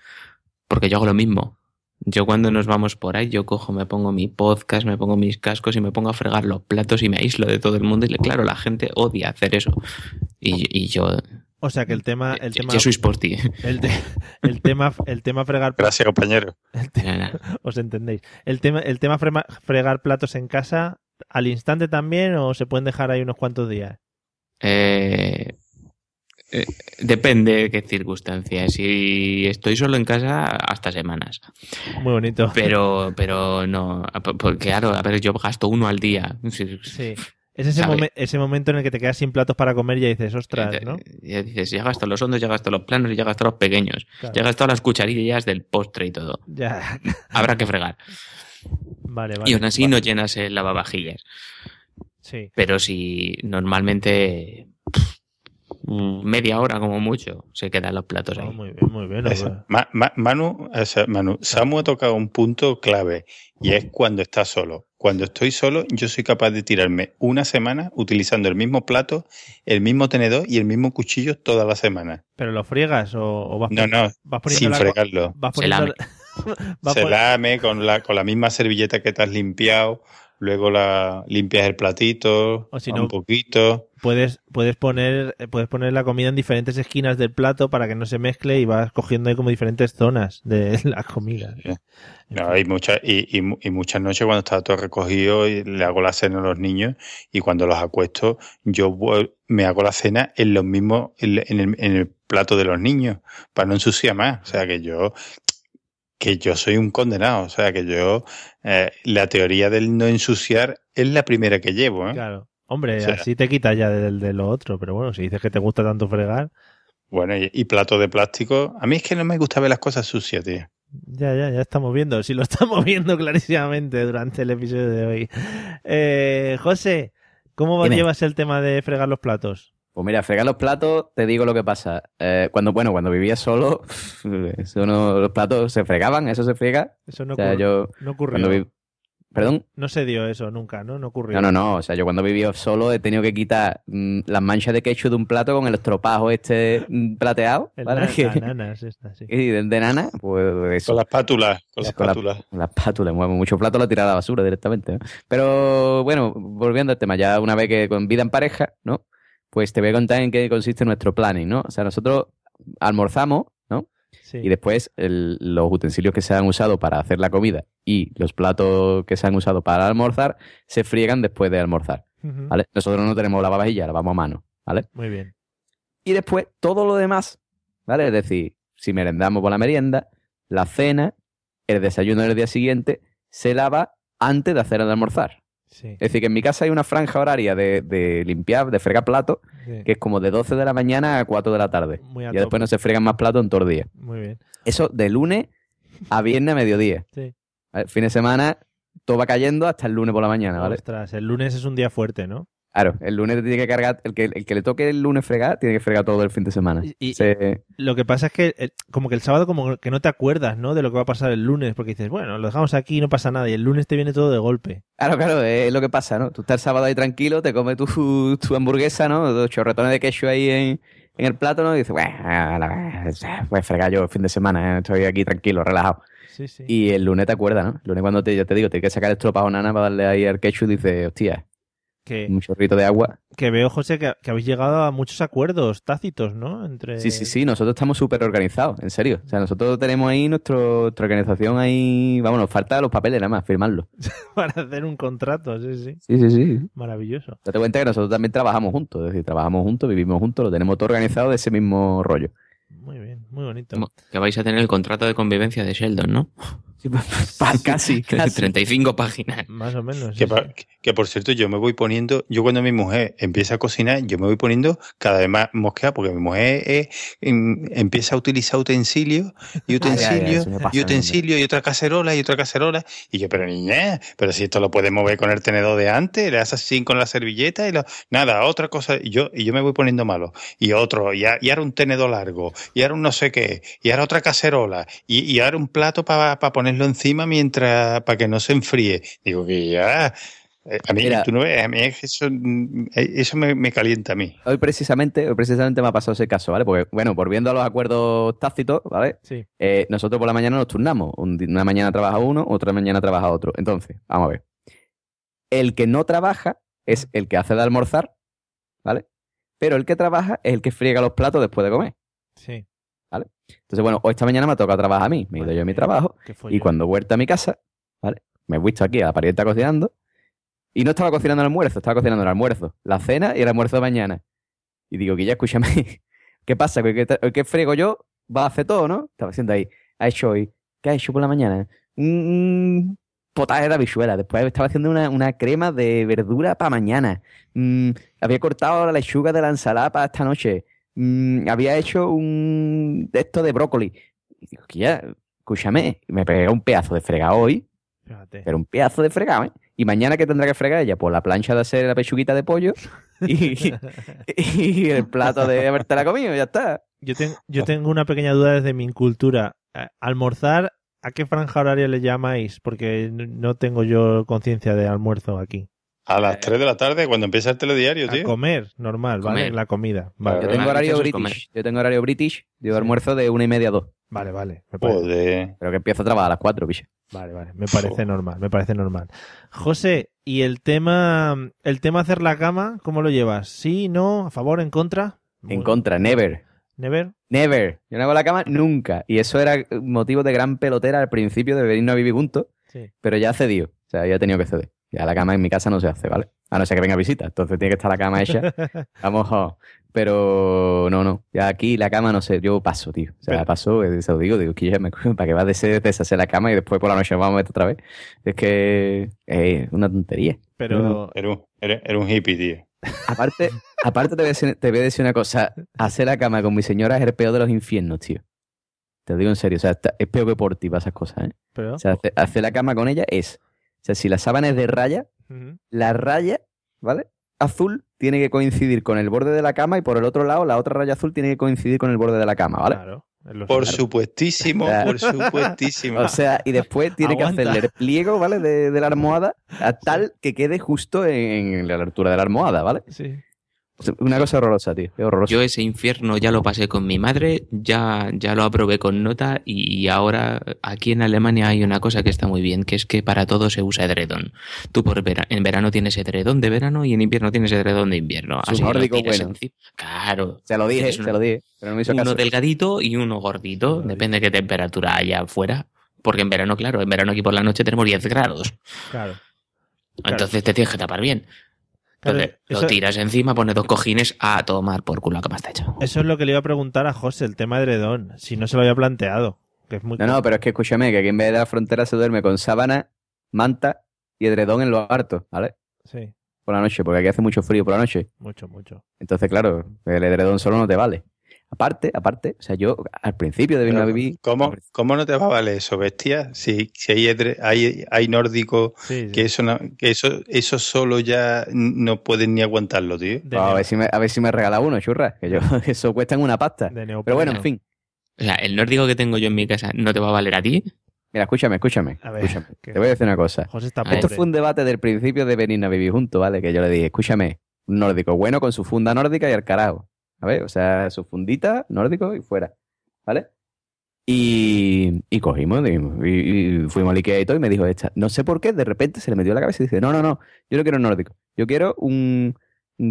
[SPEAKER 2] porque yo hago lo mismo. Yo cuando nos vamos por ahí, yo cojo, me pongo mi podcast, me pongo mis cascos y me pongo a fregar los platos y me aíslo de todo el mundo. Y le- claro, la gente odia hacer eso. Y, y yo,
[SPEAKER 1] O sea que el tema... El
[SPEAKER 2] yo,
[SPEAKER 1] tema
[SPEAKER 2] yo soy Porti.
[SPEAKER 1] El, te- el tema el tema fregar
[SPEAKER 3] Gracias, compañero.
[SPEAKER 1] os entendéis el tema el tema frema- fregar platos en casa al instante también o se pueden dejar ahí unos cuantos días
[SPEAKER 2] Eh, eh, depende de qué circunstancias. Si estoy solo en casa, hasta semanas.
[SPEAKER 1] muy bonito
[SPEAKER 2] Pero, pero no, porque claro, a ver, yo gasto uno al día.
[SPEAKER 1] sí es ese, momen- ese momento en el que te quedas sin platos para comer y ya dices ostras no
[SPEAKER 2] Ya dices, ya gasto los hondos, ya gasto los planos y ya gasto los pequeños.
[SPEAKER 1] Claro.
[SPEAKER 2] Ya gasto las cucharillas del postre y todo.
[SPEAKER 1] ya
[SPEAKER 2] Habrá que fregar.
[SPEAKER 1] Vale vale
[SPEAKER 2] Y aún así no llenas el lavavajillas.
[SPEAKER 1] sí
[SPEAKER 2] Pero si normalmente pff, media hora como mucho se quedan los platos ahí.
[SPEAKER 1] muy bien muy bien
[SPEAKER 3] Eso. Ma- Ma- Manu, Manu, Samu ha tocado un punto clave y es cuando está solo. Cuando estoy solo, yo soy capaz de tirarme una semana utilizando el mismo plato, el mismo tenedor y el mismo cuchillo toda la semana.
[SPEAKER 1] pero lo friegas o, o vas
[SPEAKER 3] No, no,
[SPEAKER 1] vas poniendo
[SPEAKER 3] sin
[SPEAKER 1] la-
[SPEAKER 3] fregarlo.
[SPEAKER 1] vas
[SPEAKER 2] Se
[SPEAKER 1] poniendo
[SPEAKER 3] Se lame con la, con la misma servilleta que te has limpiado, luego la limpias el platito,
[SPEAKER 1] O si
[SPEAKER 3] un
[SPEAKER 1] no-
[SPEAKER 3] poquito.
[SPEAKER 1] puedes puedes poner puedes poner la comida en diferentes esquinas del plato para que no se mezcle y vas cogiendo ahí como diferentes zonas de la comida
[SPEAKER 3] No, hay muchas, y, y mu- y muchas noches cuando está todo recogido y le hago la cena a los niños y cuando los acuesto yo me hago la cena en los mismos, en, en el, en el plato de los niños para no ensuciar más. O sea que yo, que yo soy un condenado. O sea que yo, eh, la teoría del no ensuciar es la primera que llevo. ¿eh?
[SPEAKER 1] Claro. Hombre,
[SPEAKER 3] O sea-
[SPEAKER 1] así te quitas ya del de lo otro, pero bueno, si dices que te gusta tanto fregar,
[SPEAKER 3] Bueno, y, y plato de plástico. A mí es que no me gusta ver las cosas sucias, tío.
[SPEAKER 1] ya, ya, ya estamos viendo, si lo estamos viendo clarísimamente durante el episodio de hoy. Eh, José, ¿cómo
[SPEAKER 5] Dime.
[SPEAKER 1] llevas el tema de fregar los platos?
[SPEAKER 5] Pues mira, fregar los platos, te digo lo que pasa. Eh, cuando, bueno, cuando vivía solo, eso no- los platos se fregaban, eso se frega.
[SPEAKER 1] Eso no,
[SPEAKER 5] O sea, yo
[SPEAKER 1] no ocurrió.
[SPEAKER 5] vi- Perdón.
[SPEAKER 1] No se dio eso nunca, ¿no? No ocurrió.
[SPEAKER 5] No, no, no. O sea, yo cuando vivía solo he tenido que quitar mm, las manchas de ketchup de un plato con el estropajo este mm, plateado.
[SPEAKER 1] El la nanas esta, sí.
[SPEAKER 5] y de, de nana, pues eso.
[SPEAKER 3] Con la espátula, con la
[SPEAKER 5] Con la-
[SPEAKER 3] espátula.
[SPEAKER 5] con la espátula, mueve mucho plato lo tira a la basura directamente. ¿no? Pero bueno, volviendo al tema, ya una vez que con vida en pareja, ¿no? Pues te voy a contar en qué consiste nuestro planning, ¿no? O sea, nosotros almorzamos, ¿no?
[SPEAKER 1] Sí.
[SPEAKER 5] Y después el- los utensilios que se han usado para hacer la comida y los platos que se han usado para almorzar se friegan después de almorzar. ¿vale? Nosotros no tenemos lavavajillas, lavamos a mano. ¿vale?
[SPEAKER 1] Muy bien.
[SPEAKER 5] Y después todo lo demás, ¿vale? Es decir, si merendamos por la merienda, la cena, el desayuno del día siguiente, se lava antes de hacer el almorzar.
[SPEAKER 1] Sí.
[SPEAKER 5] Es decir, que en mi casa hay una franja horaria de, de limpiar, de fregar platos,
[SPEAKER 1] Sí.
[SPEAKER 5] que es como de 12 de la mañana a 4 de la tarde.
[SPEAKER 1] Muy
[SPEAKER 5] y después no se fregan más platos en todo el día.
[SPEAKER 1] Muy bien.
[SPEAKER 5] Eso de lunes a viernes a mediodía.
[SPEAKER 1] Sí.
[SPEAKER 5] ¿Vale? Fin de semana, todo va cayendo hasta el lunes por la mañana, ¿vale?
[SPEAKER 1] Ostras, el lunes es un día fuerte, ¿no?
[SPEAKER 5] Claro, el lunes te tiene que cargar, el que, el que le toque el lunes fregar, tiene que fregar todo el fin de semana.
[SPEAKER 1] Y-
[SPEAKER 5] Se-
[SPEAKER 1] Lo que pasa es que eh, como que el sábado como que no te acuerdas, ¿no? De lo que va a pasar el lunes, porque dices, bueno, lo dejamos aquí y no pasa nada, y el lunes te viene todo de golpe.
[SPEAKER 5] Claro, claro, es lo que pasa, ¿no? Tú estás el sábado ahí tranquilo, te comes tu, tu hamburguesa, ¿no? Dos chorretones de queso ahí en, en el plato, ¿no? Y dices, bueno, a la- pues fregar yo el fin de semana, ¿eh? estoy aquí tranquilo, relajado.
[SPEAKER 1] Sí, sí.
[SPEAKER 5] Y el lunes te acuerdas, ¿no? El lunes cuando te, ya te digo, tienes que sacar el estropajo nana para darle ahí al ketchup y dices, hostia,
[SPEAKER 1] Que,
[SPEAKER 5] un chorrito de agua.
[SPEAKER 1] que veo, José, que, que habéis llegado a muchos acuerdos tácitos, ¿no? Entre...
[SPEAKER 5] Sí, sí, sí, nosotros estamos súper organizados, en serio. O sea, nosotros tenemos ahí nuestro, nuestra organización ahí, vamos, nos falta los papeles nada más, firmarlos.
[SPEAKER 1] Para hacer un contrato, sí, sí.
[SPEAKER 5] Sí, sí, sí.
[SPEAKER 1] Maravilloso.
[SPEAKER 5] Date cuenta que nosotros también trabajamos juntos, es decir, trabajamos juntos, vivimos juntos, lo tenemos todo organizado de ese mismo rollo.
[SPEAKER 1] Muy bien, muy bonito.
[SPEAKER 2] Que vais a tener el contrato de convivencia de Sheldon, ¿no?
[SPEAKER 5] casi, casi.
[SPEAKER 2] 35 páginas.
[SPEAKER 1] Más o menos.
[SPEAKER 3] Que, pa- que, por cierto, yo me voy poniendo, yo cuando mi mujer empieza a cocinar, yo me voy poniendo cada vez más mosqueada, porque mi mujer eh, em- empieza a utilizar utensilios y utensilios y utensilios y otra cacerola y otra cacerola. Y yo, pero niña, pero si esto lo puedes mover con el tenedor de antes, le haces así con la servilleta y lo, nada, otra cosa. Y yo, y yo me voy poniendo malo. Y otro, y, a- y ahora un tenedor largo, y ahora un no sé qué, y ahora otra cacerola, y, y ahora un plato para ponerlo encima mientras, para que no se enfríe. Digo que ya. eh, A mí,
[SPEAKER 5] Mira.
[SPEAKER 3] tú no ves, a mí es que eso, mm, eh, eso me, me calienta a mí.
[SPEAKER 5] Hoy precisamente, hoy precisamente me ha pasado ese caso, ¿vale? Porque, bueno, volviendo a los acuerdos tácitos, ¿vale?
[SPEAKER 1] Sí.
[SPEAKER 5] Eh, nosotros por la mañana nos turnamos. Una mañana trabaja uno, otra mañana trabaja otro. Entonces, vamos a ver. El que no trabaja es el que hace de almorzar, ¿vale? Pero el que trabaja es el que friega los platos después de comer,
[SPEAKER 1] Sí.
[SPEAKER 5] ¿Vale? Entonces, bueno, hoy esta mañana me toca trabajar a mí. Me he ido yo a mi trabajo
[SPEAKER 1] qué
[SPEAKER 5] y cuando he vuelto a mi casa, ¿vale? Me he visto aquí a la parienta cocinando y no estaba cocinando el almuerzo, estaba cocinando el almuerzo, la cena y el almuerzo de mañana. Y digo, que ya escúchame, ¿qué pasa? ¿Que, que, que frego yo? Va a hacer todo, ¿no? Estaba haciendo ahí. Ha hecho hoy. ¿Qué ha hecho por la mañana? Un potaje de habichuela. Después estaba haciendo una, una crema de verdura para mañana. Mm, había cortado la lechuga de la ensalada para esta noche. Mm, había hecho un esto de brócoli. Y digo, que ya, escúchame, me pegué un pedazo de fregado hoy,
[SPEAKER 1] Fíjate.
[SPEAKER 5] pero un pedazo de fregado, ¿eh? Y mañana, ¿qué tendrá que fregar ella? Pues la plancha de hacer la pechuguita de pollo y, y el plato de haberte la comido, ya está.
[SPEAKER 1] Yo, ten- yo tengo una pequeña duda desde mi incultura. Eh, Almorzar, ¿a qué franja horaria le llamáis? Porque no tengo yo conciencia de almuerzo aquí.
[SPEAKER 3] A las 3 de la tarde, cuando empieza el telediario,
[SPEAKER 1] A
[SPEAKER 3] tío.
[SPEAKER 1] comer, normal, ¿vale?
[SPEAKER 2] Comer.
[SPEAKER 1] La comida. Vale,
[SPEAKER 5] Yo tengo horario british. Yo tengo horario british de
[SPEAKER 1] Sí.
[SPEAKER 5] almuerzo de una y media a dos.
[SPEAKER 1] vale, vale. Me parece,
[SPEAKER 3] Joder.
[SPEAKER 5] Pero que empiezo a trabajar a las cuatro, bicho.
[SPEAKER 1] vale, vale. Me parece normal, me parece normal. José, ¿y el tema, el tema hacer la cama, cómo lo llevas? ¿Sí, no, a favor, en contra?
[SPEAKER 5] En contra, never.
[SPEAKER 1] Never.
[SPEAKER 5] Never. Yo no hago la cama nunca. Y eso era motivo de gran pelotera al principio de venirnos a vivir juntos.
[SPEAKER 1] Sí.
[SPEAKER 5] Pero ya ha cedido. O sea, ya he tenido que ceder. Ya la cama en mi casa no se hace, ¿vale? A no ser que venga visita. Entonces tiene que estar la cama hecha. Vamos, jo. Pero no, no. Ya aquí la cama no sé. Yo paso, tío. O sea,
[SPEAKER 1] Pero-
[SPEAKER 5] paso, eh, se lo digo, digo, que ya me para que vas a des- deshacer la cama y después por la noche vamos a meter otra vez. Es que es una tontería.
[SPEAKER 1] Pero
[SPEAKER 3] Era un, era, era un hippie, tío.
[SPEAKER 5] Aparte, aparte te, voy a decir, te voy a decir una cosa. Hacer la cama con mi señora es el peor de los infiernos, tío. Te lo digo en serio. O sea, está- es peor que por ti para esas cosas, ¿eh?
[SPEAKER 1] pero
[SPEAKER 5] O sea, hacer, hacer la cama con ella es... O sea, si la sábana es de raya, la raya, ¿vale? Azul tiene que coincidir con el borde de la cama y por el otro lado la otra raya azul tiene que coincidir con el borde de la cama, ¿vale?
[SPEAKER 1] Claro.
[SPEAKER 3] Por supuestísimo,
[SPEAKER 5] Claro.
[SPEAKER 3] por supuestísimo.
[SPEAKER 5] O sea, y después tiene
[SPEAKER 1] Aguanta.
[SPEAKER 5] que hacerle el pliego, ¿vale? De, de la almohada a tal que quede justo en, en la altura de la almohada, ¿vale?
[SPEAKER 1] Sí.
[SPEAKER 5] Una cosa horrorosa, tío. Es horroroso.
[SPEAKER 2] Yo ese infierno ya lo pasé con mi madre, ya, ya lo aprobé con nota y ahora aquí en Alemania hay una cosa que está muy bien, que es que para todo se usa edredón. Tú por vera- en verano tienes edredón de verano y en invierno tienes edredón de invierno. Así
[SPEAKER 5] nórdico
[SPEAKER 2] tiras
[SPEAKER 5] bueno.
[SPEAKER 2] Claro.
[SPEAKER 5] Se lo dije,
[SPEAKER 2] una-
[SPEAKER 5] se lo dije, pero no me hizo
[SPEAKER 2] Uno
[SPEAKER 5] caso.
[SPEAKER 2] delgadito y uno gordito, depende de qué temperatura haya afuera. Porque en verano, claro, en verano aquí por la noche tenemos 10 grados.
[SPEAKER 1] Claro.
[SPEAKER 2] Entonces te tienes que tapar bien.
[SPEAKER 1] Claro,
[SPEAKER 2] Entonces
[SPEAKER 1] eso-
[SPEAKER 2] lo tiras encima, pones dos cojines a tomar por culo que más está hecho.
[SPEAKER 1] Eso es lo que le iba a preguntar a José, el tema de Edredón, si no se lo había planteado. Que es muy
[SPEAKER 5] No, no, pero es que escúchame, que aquí en vez de la frontera se duerme con sábana, manta y edredón en los hartos, ¿vale?
[SPEAKER 1] Sí,
[SPEAKER 5] Por la noche, porque aquí hace mucho frío por la noche.
[SPEAKER 1] mucho, mucho.
[SPEAKER 5] Entonces, claro, el edredón solo no te vale. Aparte, aparte, o sea, yo al principio de venir a vivir...
[SPEAKER 3] ¿Cómo, ¿Cómo no te va a valer eso, bestia? Si, si hay, hay, hay nórdico,
[SPEAKER 1] Sí, sí.
[SPEAKER 3] que, eso, no- que eso, eso solo ya no pueden ni aguantarlo, tío.
[SPEAKER 5] A, ver si me, a ver si me regala uno, churra, que yo, eso cuestan una pasta. Pero bueno, en fin.
[SPEAKER 2] O sea, el nórdico que tengo yo en mi casa no te va a valer a ti.
[SPEAKER 5] Mira, escúchame, escúchame.
[SPEAKER 1] A ver,
[SPEAKER 5] escúchame.
[SPEAKER 1] que-
[SPEAKER 5] Te voy a decir una cosa.
[SPEAKER 1] José está
[SPEAKER 5] Esto
[SPEAKER 1] pobre.
[SPEAKER 5] fue un debate del principio de venir a vivir juntos, ¿vale? Que yo le dije, escúchame, un nórdico bueno con su funda nórdica y al carajo. A ver, o sea, su fundita, nórdico y fuera. ¿Vale? Y, y cogimos y, y fuimos al Ikea y todo y me dijo esta, no sé por qué, de repente se le metió en la cabeza y dice, no, no, no, yo no quiero un nórdico, yo quiero un,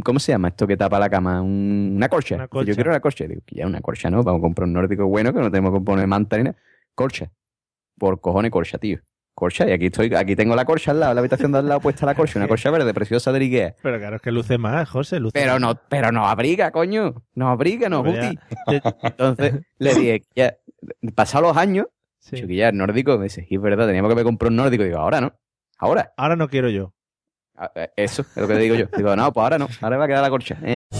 [SPEAKER 5] ¿cómo se llama esto que tapa la cama? Un- una corcha.
[SPEAKER 1] Una
[SPEAKER 5] Dice,
[SPEAKER 1] colcha.
[SPEAKER 5] Yo quiero una corcha. Digo, que ya una corcha no, vamos a comprar un nórdico bueno que no tenemos que poner manta ni nada. Corcha. Por cojones corcha, tío. Corcha, y aquí estoy, aquí tengo la corcha al lado, la habitación de al lado puesta la corcha, una corcha verde preciosa de Ikea.
[SPEAKER 1] Pero claro, es que luce más, José, luce
[SPEAKER 5] Pero
[SPEAKER 1] más.
[SPEAKER 5] no, pero no abriga, coño. No abriga, no, Guti. Entonces le dije, ya, pasados los años,
[SPEAKER 1] Sí.
[SPEAKER 5] chiquilla, el nórdico, me dice, es verdad, teníamos que me comprar un nórdico. Digo, ahora no, ahora.
[SPEAKER 1] Ahora no quiero yo.
[SPEAKER 5] Ah, eh, Eso es lo que digo yo. Digo, no, pues ahora no, ahora va a quedar la corcha. Eh,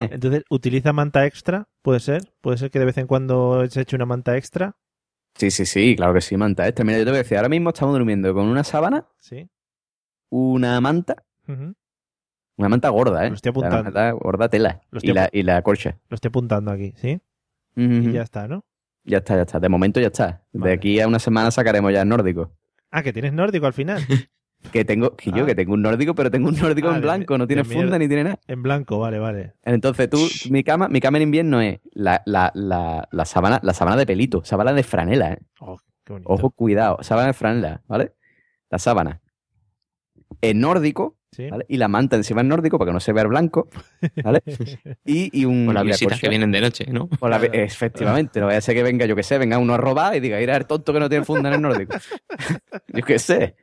[SPEAKER 1] Entonces, ¿utiliza manta extra? ¿Puede ser? ¿Puede ser que de vez en cuando se eche una manta extra?
[SPEAKER 5] Sí, sí, sí, claro que sí, manta extra. Mira, yo te voy a decir, ahora mismo estamos durmiendo con una sábana,
[SPEAKER 1] Sí.
[SPEAKER 5] una manta, una manta gorda, ¿eh?
[SPEAKER 1] Lo estoy apuntando.
[SPEAKER 5] una manta gorda tela. Y la, y la corcha.
[SPEAKER 1] Lo estoy apuntando aquí, ¿sí? Y ya está, ¿no?
[SPEAKER 5] Ya está, ya está. De momento ya está. De aquí a una semana sacaremos ya el nórdico.
[SPEAKER 1] Ah, que tienes nórdico al final.
[SPEAKER 5] Que tengo, que yo
[SPEAKER 1] Ah.
[SPEAKER 5] que tengo un nórdico, pero tengo un nórdico
[SPEAKER 1] Ah,
[SPEAKER 5] en
[SPEAKER 1] de-
[SPEAKER 5] blanco, no tiene
[SPEAKER 1] mierda.
[SPEAKER 5] funda ni tiene nada.
[SPEAKER 1] En blanco, vale, vale.
[SPEAKER 5] Entonces tú, mi cama, mi cama en invierno es la, la, la, la sábana, la sábana de pelito, sábana de franela, ¿eh?
[SPEAKER 1] Oh, qué bonito.
[SPEAKER 5] Ojo, cuidado, sábana de franela, ¿vale? La sábana. El nórdico,
[SPEAKER 1] Sí.
[SPEAKER 5] ¿vale? Y la manta encima del nórdico para que no se vea el blanco, ¿vale? Y, y un.
[SPEAKER 2] Con las visitas que vienen de noche, ¿no?
[SPEAKER 5] Con la- efectivamente, no vaya a ser que venga, yo que sé, venga uno a robar y diga, mira el tonto que no tiene funda en el nórdico. yo qué sé.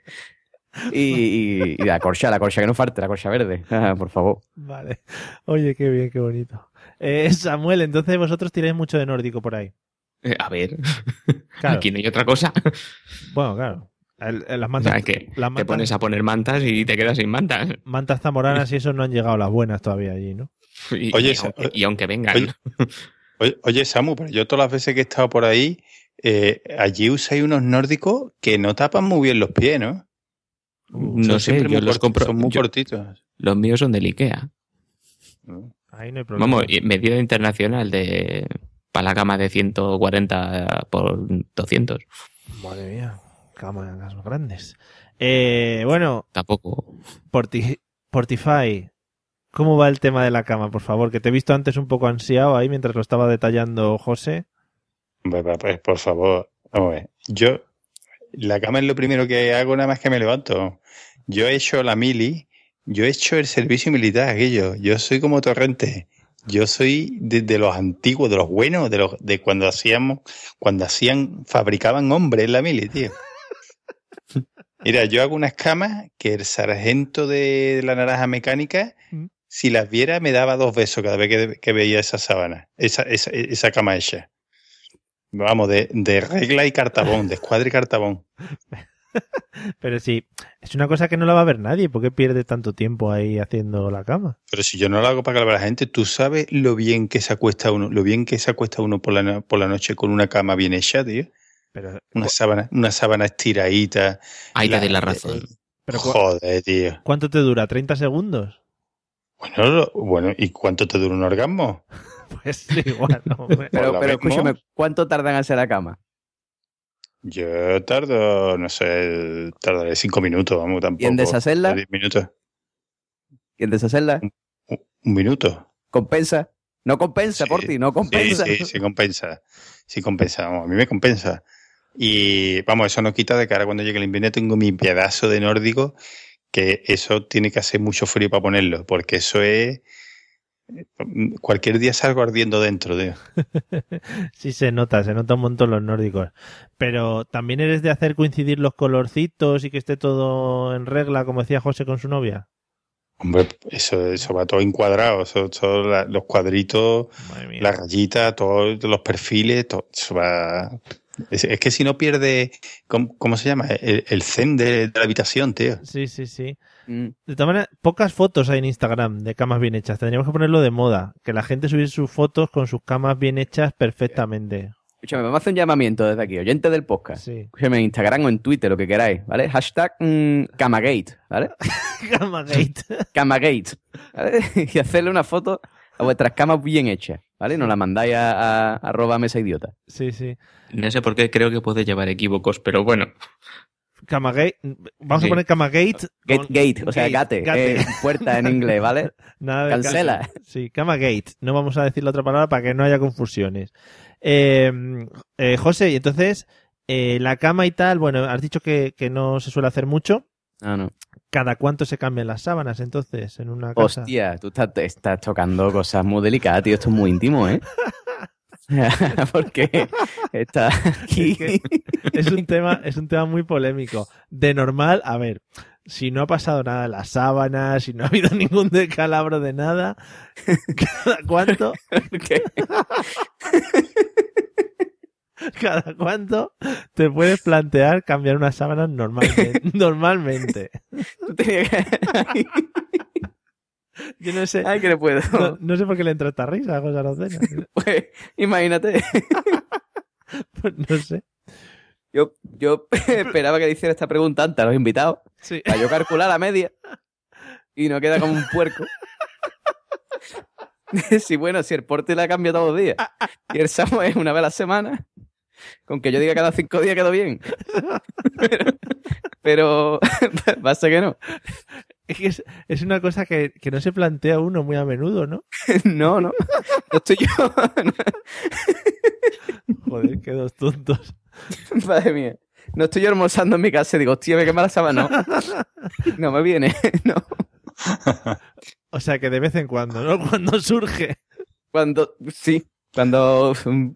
[SPEAKER 5] Y, y- y la corcha, la corcha que no falte, la corcha verde, Ah, por favor.
[SPEAKER 1] Vale. Oye, qué bien, qué bonito. Eh, Samuel, entonces vosotros tiráis mucho de nórdico por ahí.
[SPEAKER 2] Eh, a ver,
[SPEAKER 1] Claro.
[SPEAKER 2] aquí no hay otra cosa.
[SPEAKER 1] Bueno, claro. El- el- las
[SPEAKER 2] O
[SPEAKER 1] mantas,
[SPEAKER 2] sea, que
[SPEAKER 1] las
[SPEAKER 2] te pones a poner mantas y te quedas sin mantas.
[SPEAKER 1] mantas zamoranas y eso no han llegado las buenas todavía allí, ¿no?
[SPEAKER 2] Y,
[SPEAKER 3] Oye,
[SPEAKER 2] y aunque, y aunque vengan.
[SPEAKER 3] Oye, oye, oye, Samu, pero yo todas las veces que he estado por ahí, eh, allí usáis unos nórdicos que no tapan muy bien los pies, ¿no?
[SPEAKER 2] No sé,
[SPEAKER 3] siempre
[SPEAKER 2] yo los compro.
[SPEAKER 3] Son muy
[SPEAKER 2] yo-
[SPEAKER 3] cortitos.
[SPEAKER 2] los míos son del Ikea.
[SPEAKER 1] Ahí no hay problema.
[SPEAKER 2] Vamos, medida internacional de para la cama de 140 por 200.
[SPEAKER 1] Madre mía, cámaras grandes. Eh, bueno,
[SPEAKER 2] Tampoco.
[SPEAKER 1] Porti- Portify, ¿cómo va el tema de la cama, por favor? Que te he visto antes un poco ansiado ahí mientras lo estaba detallando José.
[SPEAKER 3] Pues, por favor, vamos a ver. Yo, la cama es lo primero que hago nada más que me levanto. Yo he hecho la mili Yo he hecho el servicio militar, aquello. Yo soy como Torrente. Yo soy de, de los antiguos, de los buenos, de los de cuando hacíamos, cuando hacían, fabricaban hombres en la mili, tío. Mira, yo hago unas camas que el sargento de la naranja mecánica,
[SPEAKER 1] Mm.
[SPEAKER 3] si las viera, me daba dos besos cada vez que, que veía esa sábana, esa, esa, esa cama hecha. Vamos, de, de regla y cartabón, de escuadra y cartabón.
[SPEAKER 1] Pero sí, es una cosa que no la va a ver nadie. ¿Por qué pierde tanto tiempo ahí haciendo la cama?
[SPEAKER 3] Pero si yo no lo hago para que lo vea la gente, tú sabes lo bien que se acuesta uno, lo bien que se acuesta uno por la, por la noche con una cama bien hecha, tío.
[SPEAKER 1] Pero,
[SPEAKER 3] Una sábana, una sábana estiradita.
[SPEAKER 2] Ahí te doy la razón.
[SPEAKER 1] Pero
[SPEAKER 3] Joder, tío.
[SPEAKER 1] ¿Cuánto te dura? ¿30 segundos?
[SPEAKER 3] Bueno, lo- bueno, ¿y cuánto te dura un orgasmo?
[SPEAKER 1] Pues igual, hombre.
[SPEAKER 5] Pero, pero escúchame, ¿cuánto tardan en hacer la cama?
[SPEAKER 3] Yo tardo, no sé, tardaré cinco minutos, vamos, tampoco.
[SPEAKER 5] ¿Y en deshacerla?
[SPEAKER 3] Diez minutos.
[SPEAKER 5] ¿Y en deshacerla?
[SPEAKER 3] Un minuto.
[SPEAKER 5] ¿Compensa? No compensa, por ti, no
[SPEAKER 3] Sí,
[SPEAKER 5] compensa.
[SPEAKER 3] sí, sí compensa. Sí compensa, vamos, a mí me compensa. Y vamos, eso no quita de que ahora cuando llegue el invierno tengo mi pedazo de nórdico, que eso tiene que hacer mucho frío para ponerlo, porque eso es... Cualquier día salgo ardiendo dentro, tío.
[SPEAKER 1] Sí se nota, se nota un montón los nórdicos. Pero también eres de hacer coincidir los colorcitos y que esté todo en regla, como decía José con su novia.
[SPEAKER 3] Hombre, eso, eso va todo encuadrado, eso, todo la- los cuadritos, la rayita, todos los perfiles, todo, eso va... Es, es que si no pierde, ¿cómo, cómo se llama? El, el zen de, de la habitación, tío.
[SPEAKER 1] Sí, sí, sí.
[SPEAKER 5] Mm.
[SPEAKER 1] De todas maneras, pocas fotos hay en Instagram de camas bien hechas. Tendríamos que ponerlo de moda. Que la gente subiese sus fotos con sus camas bien hechas perfectamente.
[SPEAKER 5] Escúchame, vamos a hacer un llamamiento desde aquí, oyente del podcast. Escúchame en Instagram o en Twitter, lo que queráis, ¿vale? Hashtag mm, Camagate, ¿vale?
[SPEAKER 1] Camagate.
[SPEAKER 5] Camagate, ¿vale? Y hacerle una foto a vuestras camas bien hechas, ¿vale? Nos la mandáis a, a- arroba mesa idiota.
[SPEAKER 1] Sí, sí.
[SPEAKER 2] No sé por qué creo que puede llevar equívocos, pero bueno.
[SPEAKER 1] Camagate. Vamos
[SPEAKER 2] Sí.
[SPEAKER 1] a poner Camagate.
[SPEAKER 5] Gate,
[SPEAKER 1] con-
[SPEAKER 5] gate, o sea, gate,
[SPEAKER 1] gate.
[SPEAKER 5] eh, puerta en inglés, ¿vale?
[SPEAKER 1] Nada de
[SPEAKER 5] Cancela.
[SPEAKER 1] ca- Sí, Camagate. No vamos a decir la otra palabra para que no haya confusiones. Eh, eh, José, y entonces, eh, la cama y tal, bueno, has dicho que, que no se suele hacer mucho.
[SPEAKER 5] Ah, no.
[SPEAKER 1] ¿Cada cuánto se cambian las sábanas entonces en una casa?
[SPEAKER 5] Hostia, tú estás, estás tocando cosas muy delicadas, tío. Esto es muy íntimo, ¿eh? Porque está aquí.
[SPEAKER 1] Es, que es un tema, es un tema muy polémico. De normal, a ver, si no ha pasado nada en las sábanas, si no ha habido ningún decalabro de nada, ¿cada cuánto? ¿Cada cuánto te puedes plantear cambiar unas sábanas normalmente? normalmente. Yo no sé.
[SPEAKER 5] Ay, que le puedo.
[SPEAKER 1] No, no sé por qué le entra esta risa a José Arocena.
[SPEAKER 5] Pues, imagínate.
[SPEAKER 1] Pues no sé.
[SPEAKER 5] Yo, yo esperaba que le hiciera esta pregunta antes a los invitados.
[SPEAKER 1] Sí.
[SPEAKER 5] Para yo calcular la media. Y no queda como un puerco. Sí, bueno, si el porte la cambia todos los días. Y el Samo es una vez a la semana. Con que yo diga cada cinco días quedó bien. Pero, pero va a ser que no.
[SPEAKER 1] Es que es, es una cosa que, que no se plantea uno muy a menudo, ¿no?
[SPEAKER 5] No, no. No estoy yo.
[SPEAKER 1] Joder, qué dos tontos.
[SPEAKER 5] Madre mía. No estoy yo almorzando en mi casa y digo, hostia, me quema la sábana. No. No me viene. No.
[SPEAKER 1] O sea que de vez en cuando, ¿no? Cuando surge.
[SPEAKER 5] Cuando, sí. Cuando, mm,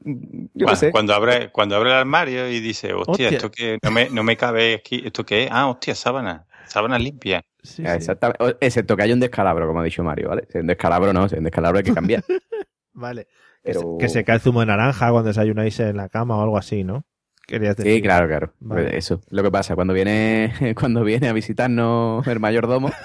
[SPEAKER 5] yo
[SPEAKER 3] Cuando,
[SPEAKER 5] sé.
[SPEAKER 3] cuando abre, cuando abre el armario y dice, hostia,
[SPEAKER 1] Hostia.
[SPEAKER 3] esto que no me, no me cabe aquí, ¿esto qué es? Ah, hostia, sábana, sábana limpia.
[SPEAKER 5] Exactamente. Excepto que hay un descalabro, como ha dicho Mario, ¿vale? Si hay un descalabro no, si hay un descalabro hay que cambiar.
[SPEAKER 1] Vale. Que,
[SPEAKER 5] Pero-
[SPEAKER 1] se, que se cae el zumo de naranja cuando desayunáis en la cama o algo así, ¿no? Querías decir.
[SPEAKER 5] Sí, claro, claro.
[SPEAKER 1] Vale.
[SPEAKER 5] Pues Eso. Lo que pasa, cuando viene, cuando viene a visitarnos el mayordomo.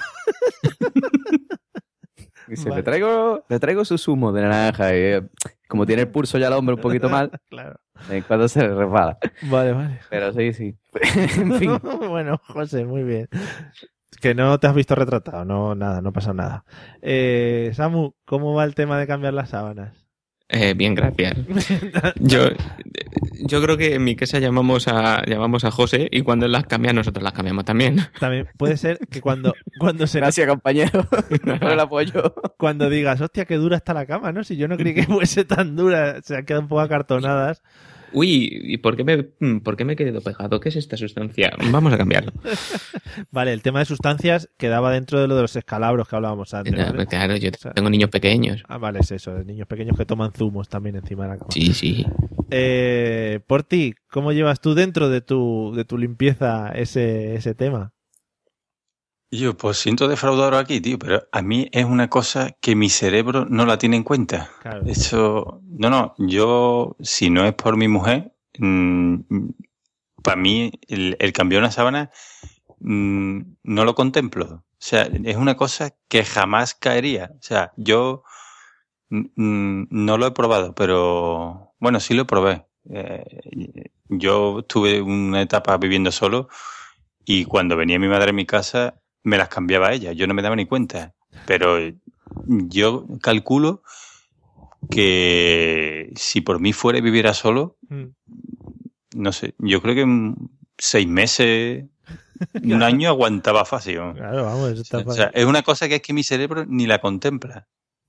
[SPEAKER 5] Dice,
[SPEAKER 1] Vale.
[SPEAKER 5] le traigo, le traigo su zumo de naranja. Y, eh, como tiene el pulso ya el hombre un poquito mal,
[SPEAKER 1] Claro.
[SPEAKER 5] en cuando se le resbala.
[SPEAKER 1] Vale, vale.
[SPEAKER 5] Pero sí, sí. en fin.
[SPEAKER 1] bueno, José, muy bien. Que no te has visto retratado, no, nada, no pasa nada. Eh, Samu, ¿cómo va el tema de cambiar las sábanas?
[SPEAKER 2] Eh, bien, gracias. Yo, yo creo que en mi casa llamamos a, llamamos a José y cuando él las cambia, nosotros las cambiamos también.
[SPEAKER 1] También puede ser que cuando, cuando se
[SPEAKER 5] Gracias, compañero, por el apoyo.
[SPEAKER 1] cuando digas, hostia, qué dura está la cama, ¿no? Si yo no creí que fuese tan dura, se han quedado un poco acartonadas.
[SPEAKER 2] Uy, ¿y por qué, me, mm, por qué me he quedado pegado? ¿Qué es esta sustancia? Vamos a cambiarlo.
[SPEAKER 1] Vale, el tema de sustancias quedaba dentro de lo de los escalabros que hablábamos antes.
[SPEAKER 2] No,
[SPEAKER 1] ¿vale?
[SPEAKER 2] Claro, yo tengo niños pequeños.
[SPEAKER 1] Ah, vale, es eso, de niños pequeños que toman zumos también encima de la cama.
[SPEAKER 2] Sí, sí.
[SPEAKER 1] Eh, por ti, ¿cómo llevas tú dentro de tu, de tu limpieza ese, ese tema?
[SPEAKER 3] Yo pues siento defraudador aquí, tío, pero a mí es una cosa que mi cerebro no la tiene en cuenta.
[SPEAKER 1] Claro.
[SPEAKER 3] Eso, no, no, yo, si no es por mi mujer, para mí el, el cambiar una sábana mm, no lo contemplo. O sea, es una cosa que jamás caería. O sea, yo mm, no lo he probado, pero bueno, sí lo probé. Eh, yo tuve una etapa viviendo solo y cuando venía mi madre a mi casa me las cambiaba ella. Yo no me daba ni cuenta. Pero yo calculo que si por mí fuera y viviera solo,
[SPEAKER 1] Mm.
[SPEAKER 3] no sé, yo creo que en seis meses, un año aguantaba fácil.
[SPEAKER 1] Claro, vamos, eso está
[SPEAKER 3] O sea, es una cosa que es que mi cerebro ni la contempla.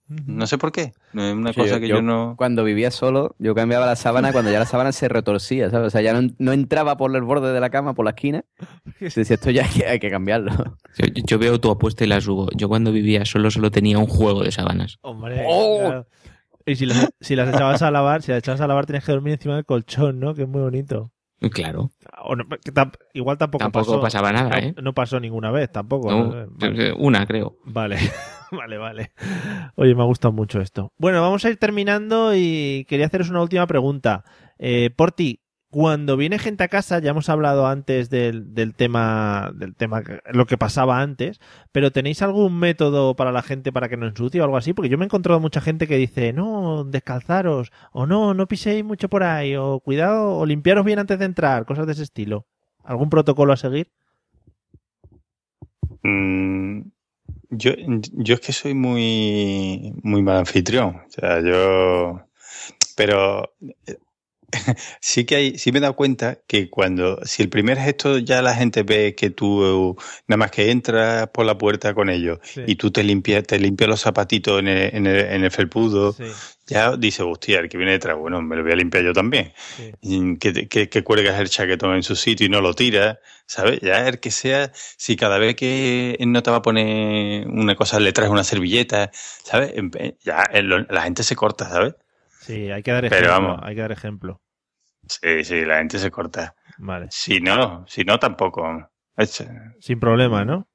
[SPEAKER 3] No sé por qué. No Es una
[SPEAKER 5] Sí,
[SPEAKER 3] cosa que yo, no.
[SPEAKER 5] Cuando vivía solo, yo cambiaba la sábana cuando ya la sábana se retorcía, ¿sabes? O sea, ya no, no entraba por el borde de la cama, por la esquina. Decía, esto ya hay que, hay que cambiarlo.
[SPEAKER 2] Yo, yo veo tu apuesta y la subo. Yo cuando vivía solo solo tenía un juego de sábanas.
[SPEAKER 1] Hombre,
[SPEAKER 5] ¡Oh!
[SPEAKER 1] claro. Y si las, si las echabas a lavar, si las echabas a lavar tenías que dormir encima del colchón, ¿no? Que es muy bonito.
[SPEAKER 2] Claro.
[SPEAKER 1] O no, que tam- igual tampoco,
[SPEAKER 2] Tampoco
[SPEAKER 1] pasó.
[SPEAKER 2] pasaba nada,
[SPEAKER 1] No-
[SPEAKER 2] ¿eh?
[SPEAKER 1] No pasó ninguna vez tampoco.
[SPEAKER 2] No,
[SPEAKER 1] ¿no? Vale.
[SPEAKER 2] Una, creo.
[SPEAKER 1] Vale, vale, vale. Oye, me ha gustado mucho esto. Bueno, vamos a ir terminando y quería haceros una última pregunta. Eh, Porti, cuando viene gente a casa, ya hemos hablado antes del, del tema, del tema, lo que pasaba antes, pero ¿tenéis algún método para la gente para que no ensucie o algo así? Porque yo me he encontrado mucha gente que dice, no, descalzaros, o no, no piséis mucho por ahí, o cuidado, o limpiaros bien antes de entrar, cosas de ese estilo. ¿Algún protocolo a seguir?
[SPEAKER 3] Mm, yo, yo es que soy muy, muy mal anfitrión. O sea, yo. Pero sí que hay, sí me he dado cuenta que cuando, si el primer gesto ya la gente ve que tú nada más que entras por la puerta con ellos
[SPEAKER 1] Sí.
[SPEAKER 3] y tú te limpias, te limpias los zapatitos en el, en el, en el felpudo,
[SPEAKER 1] Sí.
[SPEAKER 3] Ya dice, hostia, el que viene detrás, bueno, me lo voy a limpiar yo también. Y Que, que, que cuelgas el chaquetón en su sitio y no lo tiras, ¿sabes? Ya el que sea, si cada vez que no te va a poner una cosa le traes una servilleta, ¿sabes? Ya el- la gente se corta, ¿sabes?
[SPEAKER 1] Sí, hay que dar
[SPEAKER 3] Pero
[SPEAKER 1] ejemplo.
[SPEAKER 3] vamos.
[SPEAKER 1] Hay que dar ejemplo.
[SPEAKER 3] Sí, sí, la gente se corta.
[SPEAKER 1] Vale.
[SPEAKER 3] Si no, si no tampoco.
[SPEAKER 1] Sin problema, ¿no?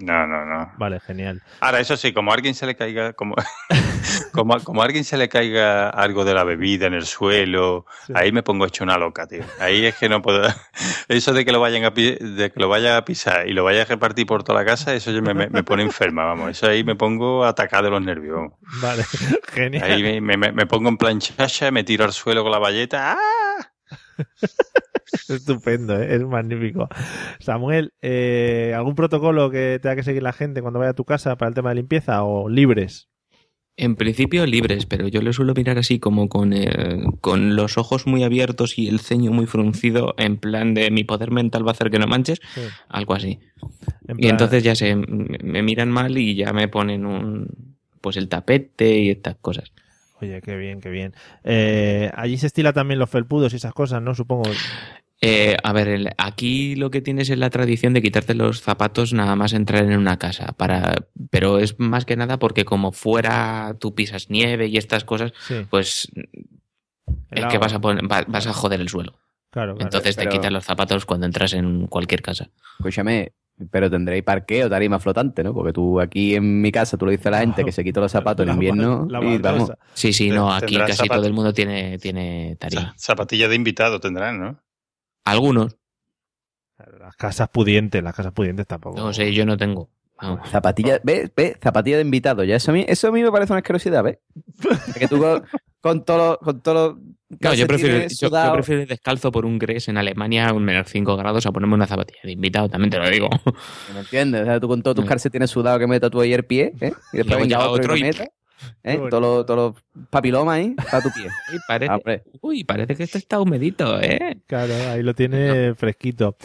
[SPEAKER 3] No, no, no.
[SPEAKER 1] Vale, genial.
[SPEAKER 3] Ahora, eso sí, como a alguien se le caiga, como, como, como a alguien se le caiga algo de la bebida en el suelo, ahí me pongo hecho una loca, tío. Ahí es que no puedo. Eso de que lo vayan a de que lo vaya a pisar y lo vaya a repartir por toda la casa, eso me, me, me pone enferma, vamos. Eso ahí me pongo atacado de los nervios. vamos.
[SPEAKER 1] Vale, genial.
[SPEAKER 3] Ahí me, me- me- me pongo en plan chacha, me tiro al suelo con la valleta. ¡ah!
[SPEAKER 1] Estupendo, ¿eh? es magnífico. Samuel, eh, ¿algún protocolo que tenga que seguir la gente cuando vaya a tu casa para el tema de limpieza o libres?
[SPEAKER 2] En principio libres, pero yo lo suelo mirar así como con, eh, con los ojos muy abiertos y el ceño muy fruncido, en plan de mi poder mental va a hacer que no manches,
[SPEAKER 1] Sí.
[SPEAKER 2] algo así.
[SPEAKER 1] En
[SPEAKER 2] Y entonces ya se me me miran mal y ya me ponen un pues el tapete y estas cosas.
[SPEAKER 1] Oye, qué bien, qué bien. Eh, allí se estila también los felpudos y esas cosas, ¿no? Supongo.
[SPEAKER 2] Eh, a ver, el- aquí lo que tienes es la tradición de quitarte los zapatos nada más entrar en una casa, para, pero es más que nada porque como fuera tú pisas nieve y estas cosas,
[SPEAKER 1] Sí.
[SPEAKER 2] pues es que vas a, poner- va- vas a joder el suelo.
[SPEAKER 1] Claro, claro.
[SPEAKER 2] Entonces te quitas los zapatos cuando entras en cualquier casa.
[SPEAKER 5] Escúchame, pero tendréis parqueo, tarima flotante, ¿no? Porque tú aquí en mi casa, tú le dices a la gente que se quita los zapatos en
[SPEAKER 1] La
[SPEAKER 5] invierno
[SPEAKER 1] ba- la
[SPEAKER 5] y vamos.
[SPEAKER 2] Sí, sí, no, aquí casi
[SPEAKER 3] zapat-
[SPEAKER 2] todo el mundo tiene, tiene tarima.
[SPEAKER 3] Zapatilla de invitado tendrán, ¿no?
[SPEAKER 2] Algunos,
[SPEAKER 1] Las casas pudientes, las casas pudientes tampoco.
[SPEAKER 2] no sé, yo no tengo. Vamos.
[SPEAKER 5] Zapatilla, ¿ves? ¿Ves? Zapatilla de invitado. Ya eso a mí, eso a mí me parece una asquerosidad, ¿ves? que tú con, con todos los, con todos los
[SPEAKER 2] No, yo prefiero, yo, prefiero ir descalzo por un gres en Alemania a un menos 5 grados a ponerme una zapatilla de invitado, también te lo digo.
[SPEAKER 5] ¿Me entiendes? O sea, tú con todos tus calcetines sudados que metas tú ahí el pie, ¿eh? Y después
[SPEAKER 2] Luego
[SPEAKER 5] venga otro,
[SPEAKER 2] otro
[SPEAKER 5] y
[SPEAKER 2] y-
[SPEAKER 5] ¿eh? Todos los, todos los papilomas ahí para tu pie.
[SPEAKER 2] Uy, parece, uy, parece que esto está humedito, ¿eh?
[SPEAKER 1] Claro, ahí lo tiene fresquito.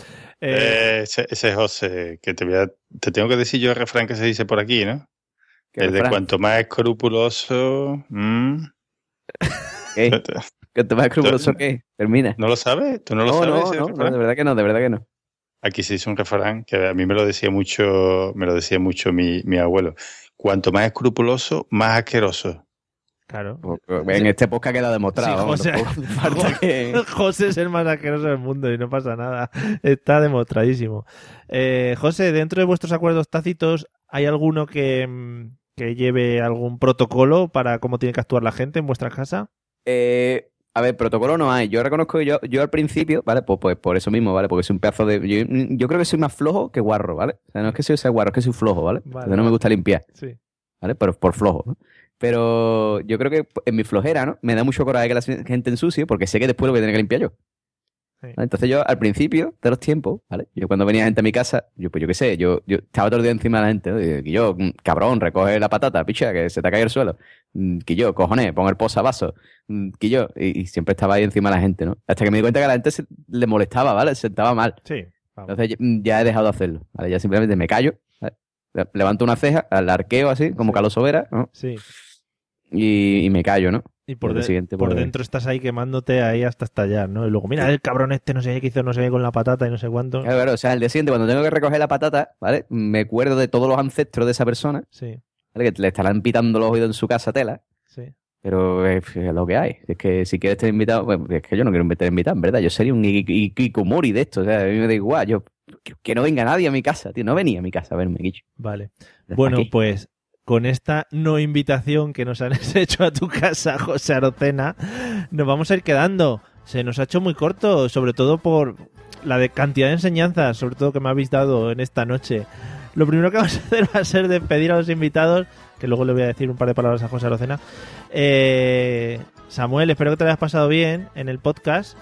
[SPEAKER 1] Eh,
[SPEAKER 3] Eh, ese, ese es José, que te, voy a- te tengo que decir yo el refrán que se dice por aquí, ¿no?
[SPEAKER 5] ¿Qué
[SPEAKER 3] El de cuanto más escrupuloso. mm,
[SPEAKER 5] ¿Qué? ¿Cuanto más escrupuloso que termina.
[SPEAKER 3] ¿No lo sabes? ¿Tú no lo
[SPEAKER 5] No,
[SPEAKER 3] sabes?
[SPEAKER 5] no, de verdad que no, de verdad que no.
[SPEAKER 3] Aquí se dice un refrán que a mí me lo decía mucho, me lo decía mucho mi, mi abuelo. Cuanto más escrupuloso, más asqueroso.
[SPEAKER 1] Claro.
[SPEAKER 5] En este podcast queda demostrado.
[SPEAKER 1] Sí, José,
[SPEAKER 5] que-
[SPEAKER 1] José es el más asqueroso del mundo y no pasa nada. Está demostradísimo. Eh, José, dentro de vuestros acuerdos tácitos, ¿hay alguno que, mm, que lleve algún protocolo para cómo tiene que actuar la gente en vuestra casa?
[SPEAKER 5] Eh, a ver, protocolo no hay. Yo reconozco que yo, yo al principio, ¿vale? Pues, pues por eso mismo, ¿vale? Porque soy un pedazo de. Yo, yo creo que soy más flojo que guarro, ¿vale? O sea, no es que soy sea guarro, es que soy flojo, ¿vale?
[SPEAKER 1] Vale,
[SPEAKER 5] Porque no me gusta limpiar,
[SPEAKER 1] Sí.
[SPEAKER 5] ¿vale? Pero por flojo, ¿no? Pero yo creo que en mi flojera, ¿no? Me da mucho coraje que la gente ensucie porque sé que después lo voy a tener que limpiar yo.
[SPEAKER 1] Sí.
[SPEAKER 5] Entonces yo al principio de los tiempos, ¿vale? Yo cuando venía gente a mi casa, yo pues yo qué sé, yo, yo estaba todo el día encima de la gente, ¿no? Y yo, "Mm, cabrón, recoge la patata, picha, que se te cae el suelo. Mm, Que yo, cojones, pon el posavasos. Mm, Que yo, y, y siempre estaba ahí encima de la gente, ¿no? Hasta que me di cuenta que a la gente se- le molestaba, ¿vale? Se sentaba mal.
[SPEAKER 1] Sí. vamos.
[SPEAKER 5] Entonces ya- he dejado de hacerlo, ¿vale? Ya simplemente me callo, levanto una ceja, la arqueo así, como Carlos Sobera, ¿no?
[SPEAKER 1] Sí.
[SPEAKER 5] Y, y me callo, ¿no?
[SPEAKER 1] Y por, de-
[SPEAKER 5] siguiente,
[SPEAKER 1] por
[SPEAKER 5] pues,
[SPEAKER 1] dentro estás ahí quemándote ahí hasta estallar, ¿no? Y luego, mira, el cabrón este no sé qué hizo, no sé qué con la patata y no sé cuánto.
[SPEAKER 5] Claro, claro, o sea, el día siguiente, cuando tengo que recoger la patata, ¿vale? Me acuerdo de todos los ancestros de esa persona,
[SPEAKER 1] Sí,
[SPEAKER 5] ¿vale? Que le estarán pitando los oídos en su casa tela.
[SPEAKER 1] sí.
[SPEAKER 5] Pero es, lo que hay. Es que si quieres estar invitado, bueno, es que yo no quiero estar invitado, en verdad. Yo sería un i- i- Kikomori de esto. O sea, a mí me da igual. Yo, que, no venga nadie a mi casa, tío. No venía a mi casa a verme, Guicho.
[SPEAKER 1] Vale.
[SPEAKER 5] Desde
[SPEAKER 1] Bueno,
[SPEAKER 5] aquí.
[SPEAKER 1] pues con esta no invitación que nos han hecho a tu casa, José Arocena, nos vamos a ir quedando. Se nos ha hecho muy corto, sobre todo por la cantidad de enseñanzas, sobre todo que me habéis dado en esta noche. Lo primero que vamos a hacer va a ser despedir a los invitados, que luego le voy a decir un par de palabras a José Arocena. Eh, Samuel, espero que te hayas pasado bien en el podcast.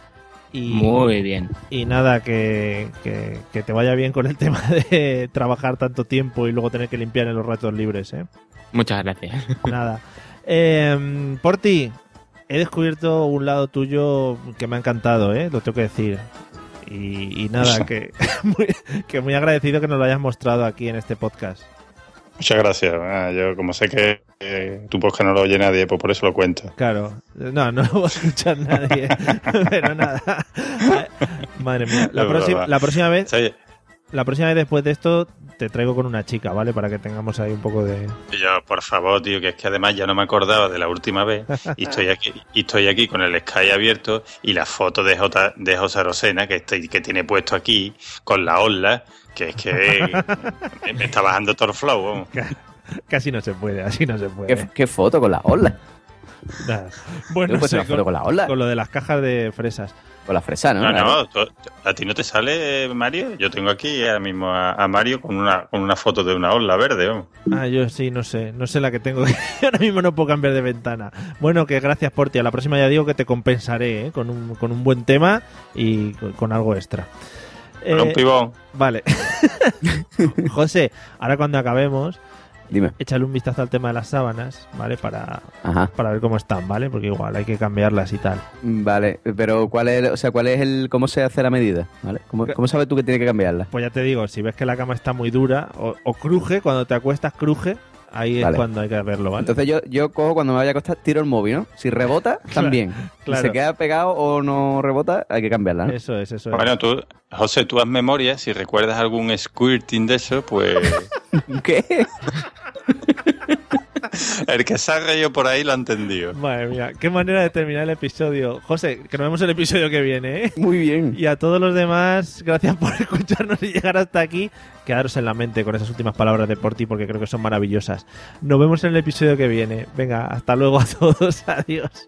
[SPEAKER 1] Y,
[SPEAKER 2] Muy bien.
[SPEAKER 1] y nada, que, que- que te vaya bien con el tema de trabajar tanto tiempo y luego tener que limpiar en los ratos libres, ¿eh?
[SPEAKER 2] Muchas gracias.
[SPEAKER 1] Nada. Eh, por ti, he descubierto un lado tuyo que me ha encantado, ¿eh? Lo tengo que decir. Y, y nada, que muy, que muy agradecido que nos lo hayas mostrado aquí en este podcast.
[SPEAKER 3] Muchas gracias. Ah, yo, como sé que eh, tu podcast no lo oye nadie, pues por eso lo cuento.
[SPEAKER 1] Claro, no, no lo va a escuchar nadie. Pero nada. Madre mía, la próxima, la próxima vez
[SPEAKER 3] Sí,
[SPEAKER 1] La próxima vez después de esto te traigo con una chica, ¿vale? Para que tengamos ahí un poco de...
[SPEAKER 3] Yo, por favor, tío, que es que además ya no me acordaba de la última vez y estoy aquí, y estoy aquí con el Sky abierto y la foto de, J, de José Rosena que, estoy, que tiene puesto aquí con la ola, que es que me, me está bajando todo el flow. vamos.
[SPEAKER 1] Casi no se puede, así no se puede.
[SPEAKER 5] ¿Qué, qué foto con la ola?
[SPEAKER 1] Nada. Bueno, sí,
[SPEAKER 5] foto con la ola.
[SPEAKER 1] Con lo de las cajas de fresas.
[SPEAKER 5] Con la fresa, ¿no?
[SPEAKER 3] No, no, ¿a ti no te sale, Mario? Yo tengo aquí ahora mismo a, a Mario con una, con una foto de una ola verde. vamos.
[SPEAKER 1] Ah, yo sí, no sé. No sé la que tengo. Ahora mismo no puedo cambiar de ventana. Bueno, que gracias por ti. A la próxima ya digo que te compensaré ¿eh? con, un, con un buen tema y con, con algo extra.
[SPEAKER 3] Con un
[SPEAKER 1] Eh,
[SPEAKER 3] pibón.
[SPEAKER 1] Vale. José, ahora cuando acabemos,
[SPEAKER 5] Dime.
[SPEAKER 1] échale un vistazo al tema de las sábanas, ¿vale? Para,
[SPEAKER 5] Ajá.
[SPEAKER 1] para ver cómo están, ¿vale? Porque igual hay que cambiarlas y tal.
[SPEAKER 5] Vale, pero ¿cuál es, o sea, cuál es el, cómo se hace la medida? ¿Vale? ¿Cómo, cómo sabes tú que tiene que cambiarla?
[SPEAKER 1] Pues ya te digo, si ves que la cama está muy dura o, o cruje, cuando te acuestas cruje, ahí es cuando hay que verlo, ¿vale?
[SPEAKER 5] Entonces yo, yo cojo cuando me vaya a acostar, tiro el móvil, ¿no? Si rebota, también.
[SPEAKER 1] claro.
[SPEAKER 5] Si se queda pegado o no rebota, hay que cambiarla, ¿no?
[SPEAKER 1] Eso es, eso es.
[SPEAKER 3] Bueno, tú, José, tú haz memoria. Si recuerdas algún squirting de eso, pues
[SPEAKER 5] ¿Qué?
[SPEAKER 3] el que se ha reído por ahí lo ha entendido.
[SPEAKER 1] Madre mía, qué manera de terminar el episodio. José, que nos vemos el episodio que viene, ¿eh?
[SPEAKER 5] Muy bien.
[SPEAKER 1] Y a todos los demás, gracias por escucharnos y llegar hasta aquí. Quedaros en la mente con esas últimas palabras de Porti porque creo que son maravillosas. Nos vemos en el episodio que viene. Venga, hasta luego a todos. Adiós.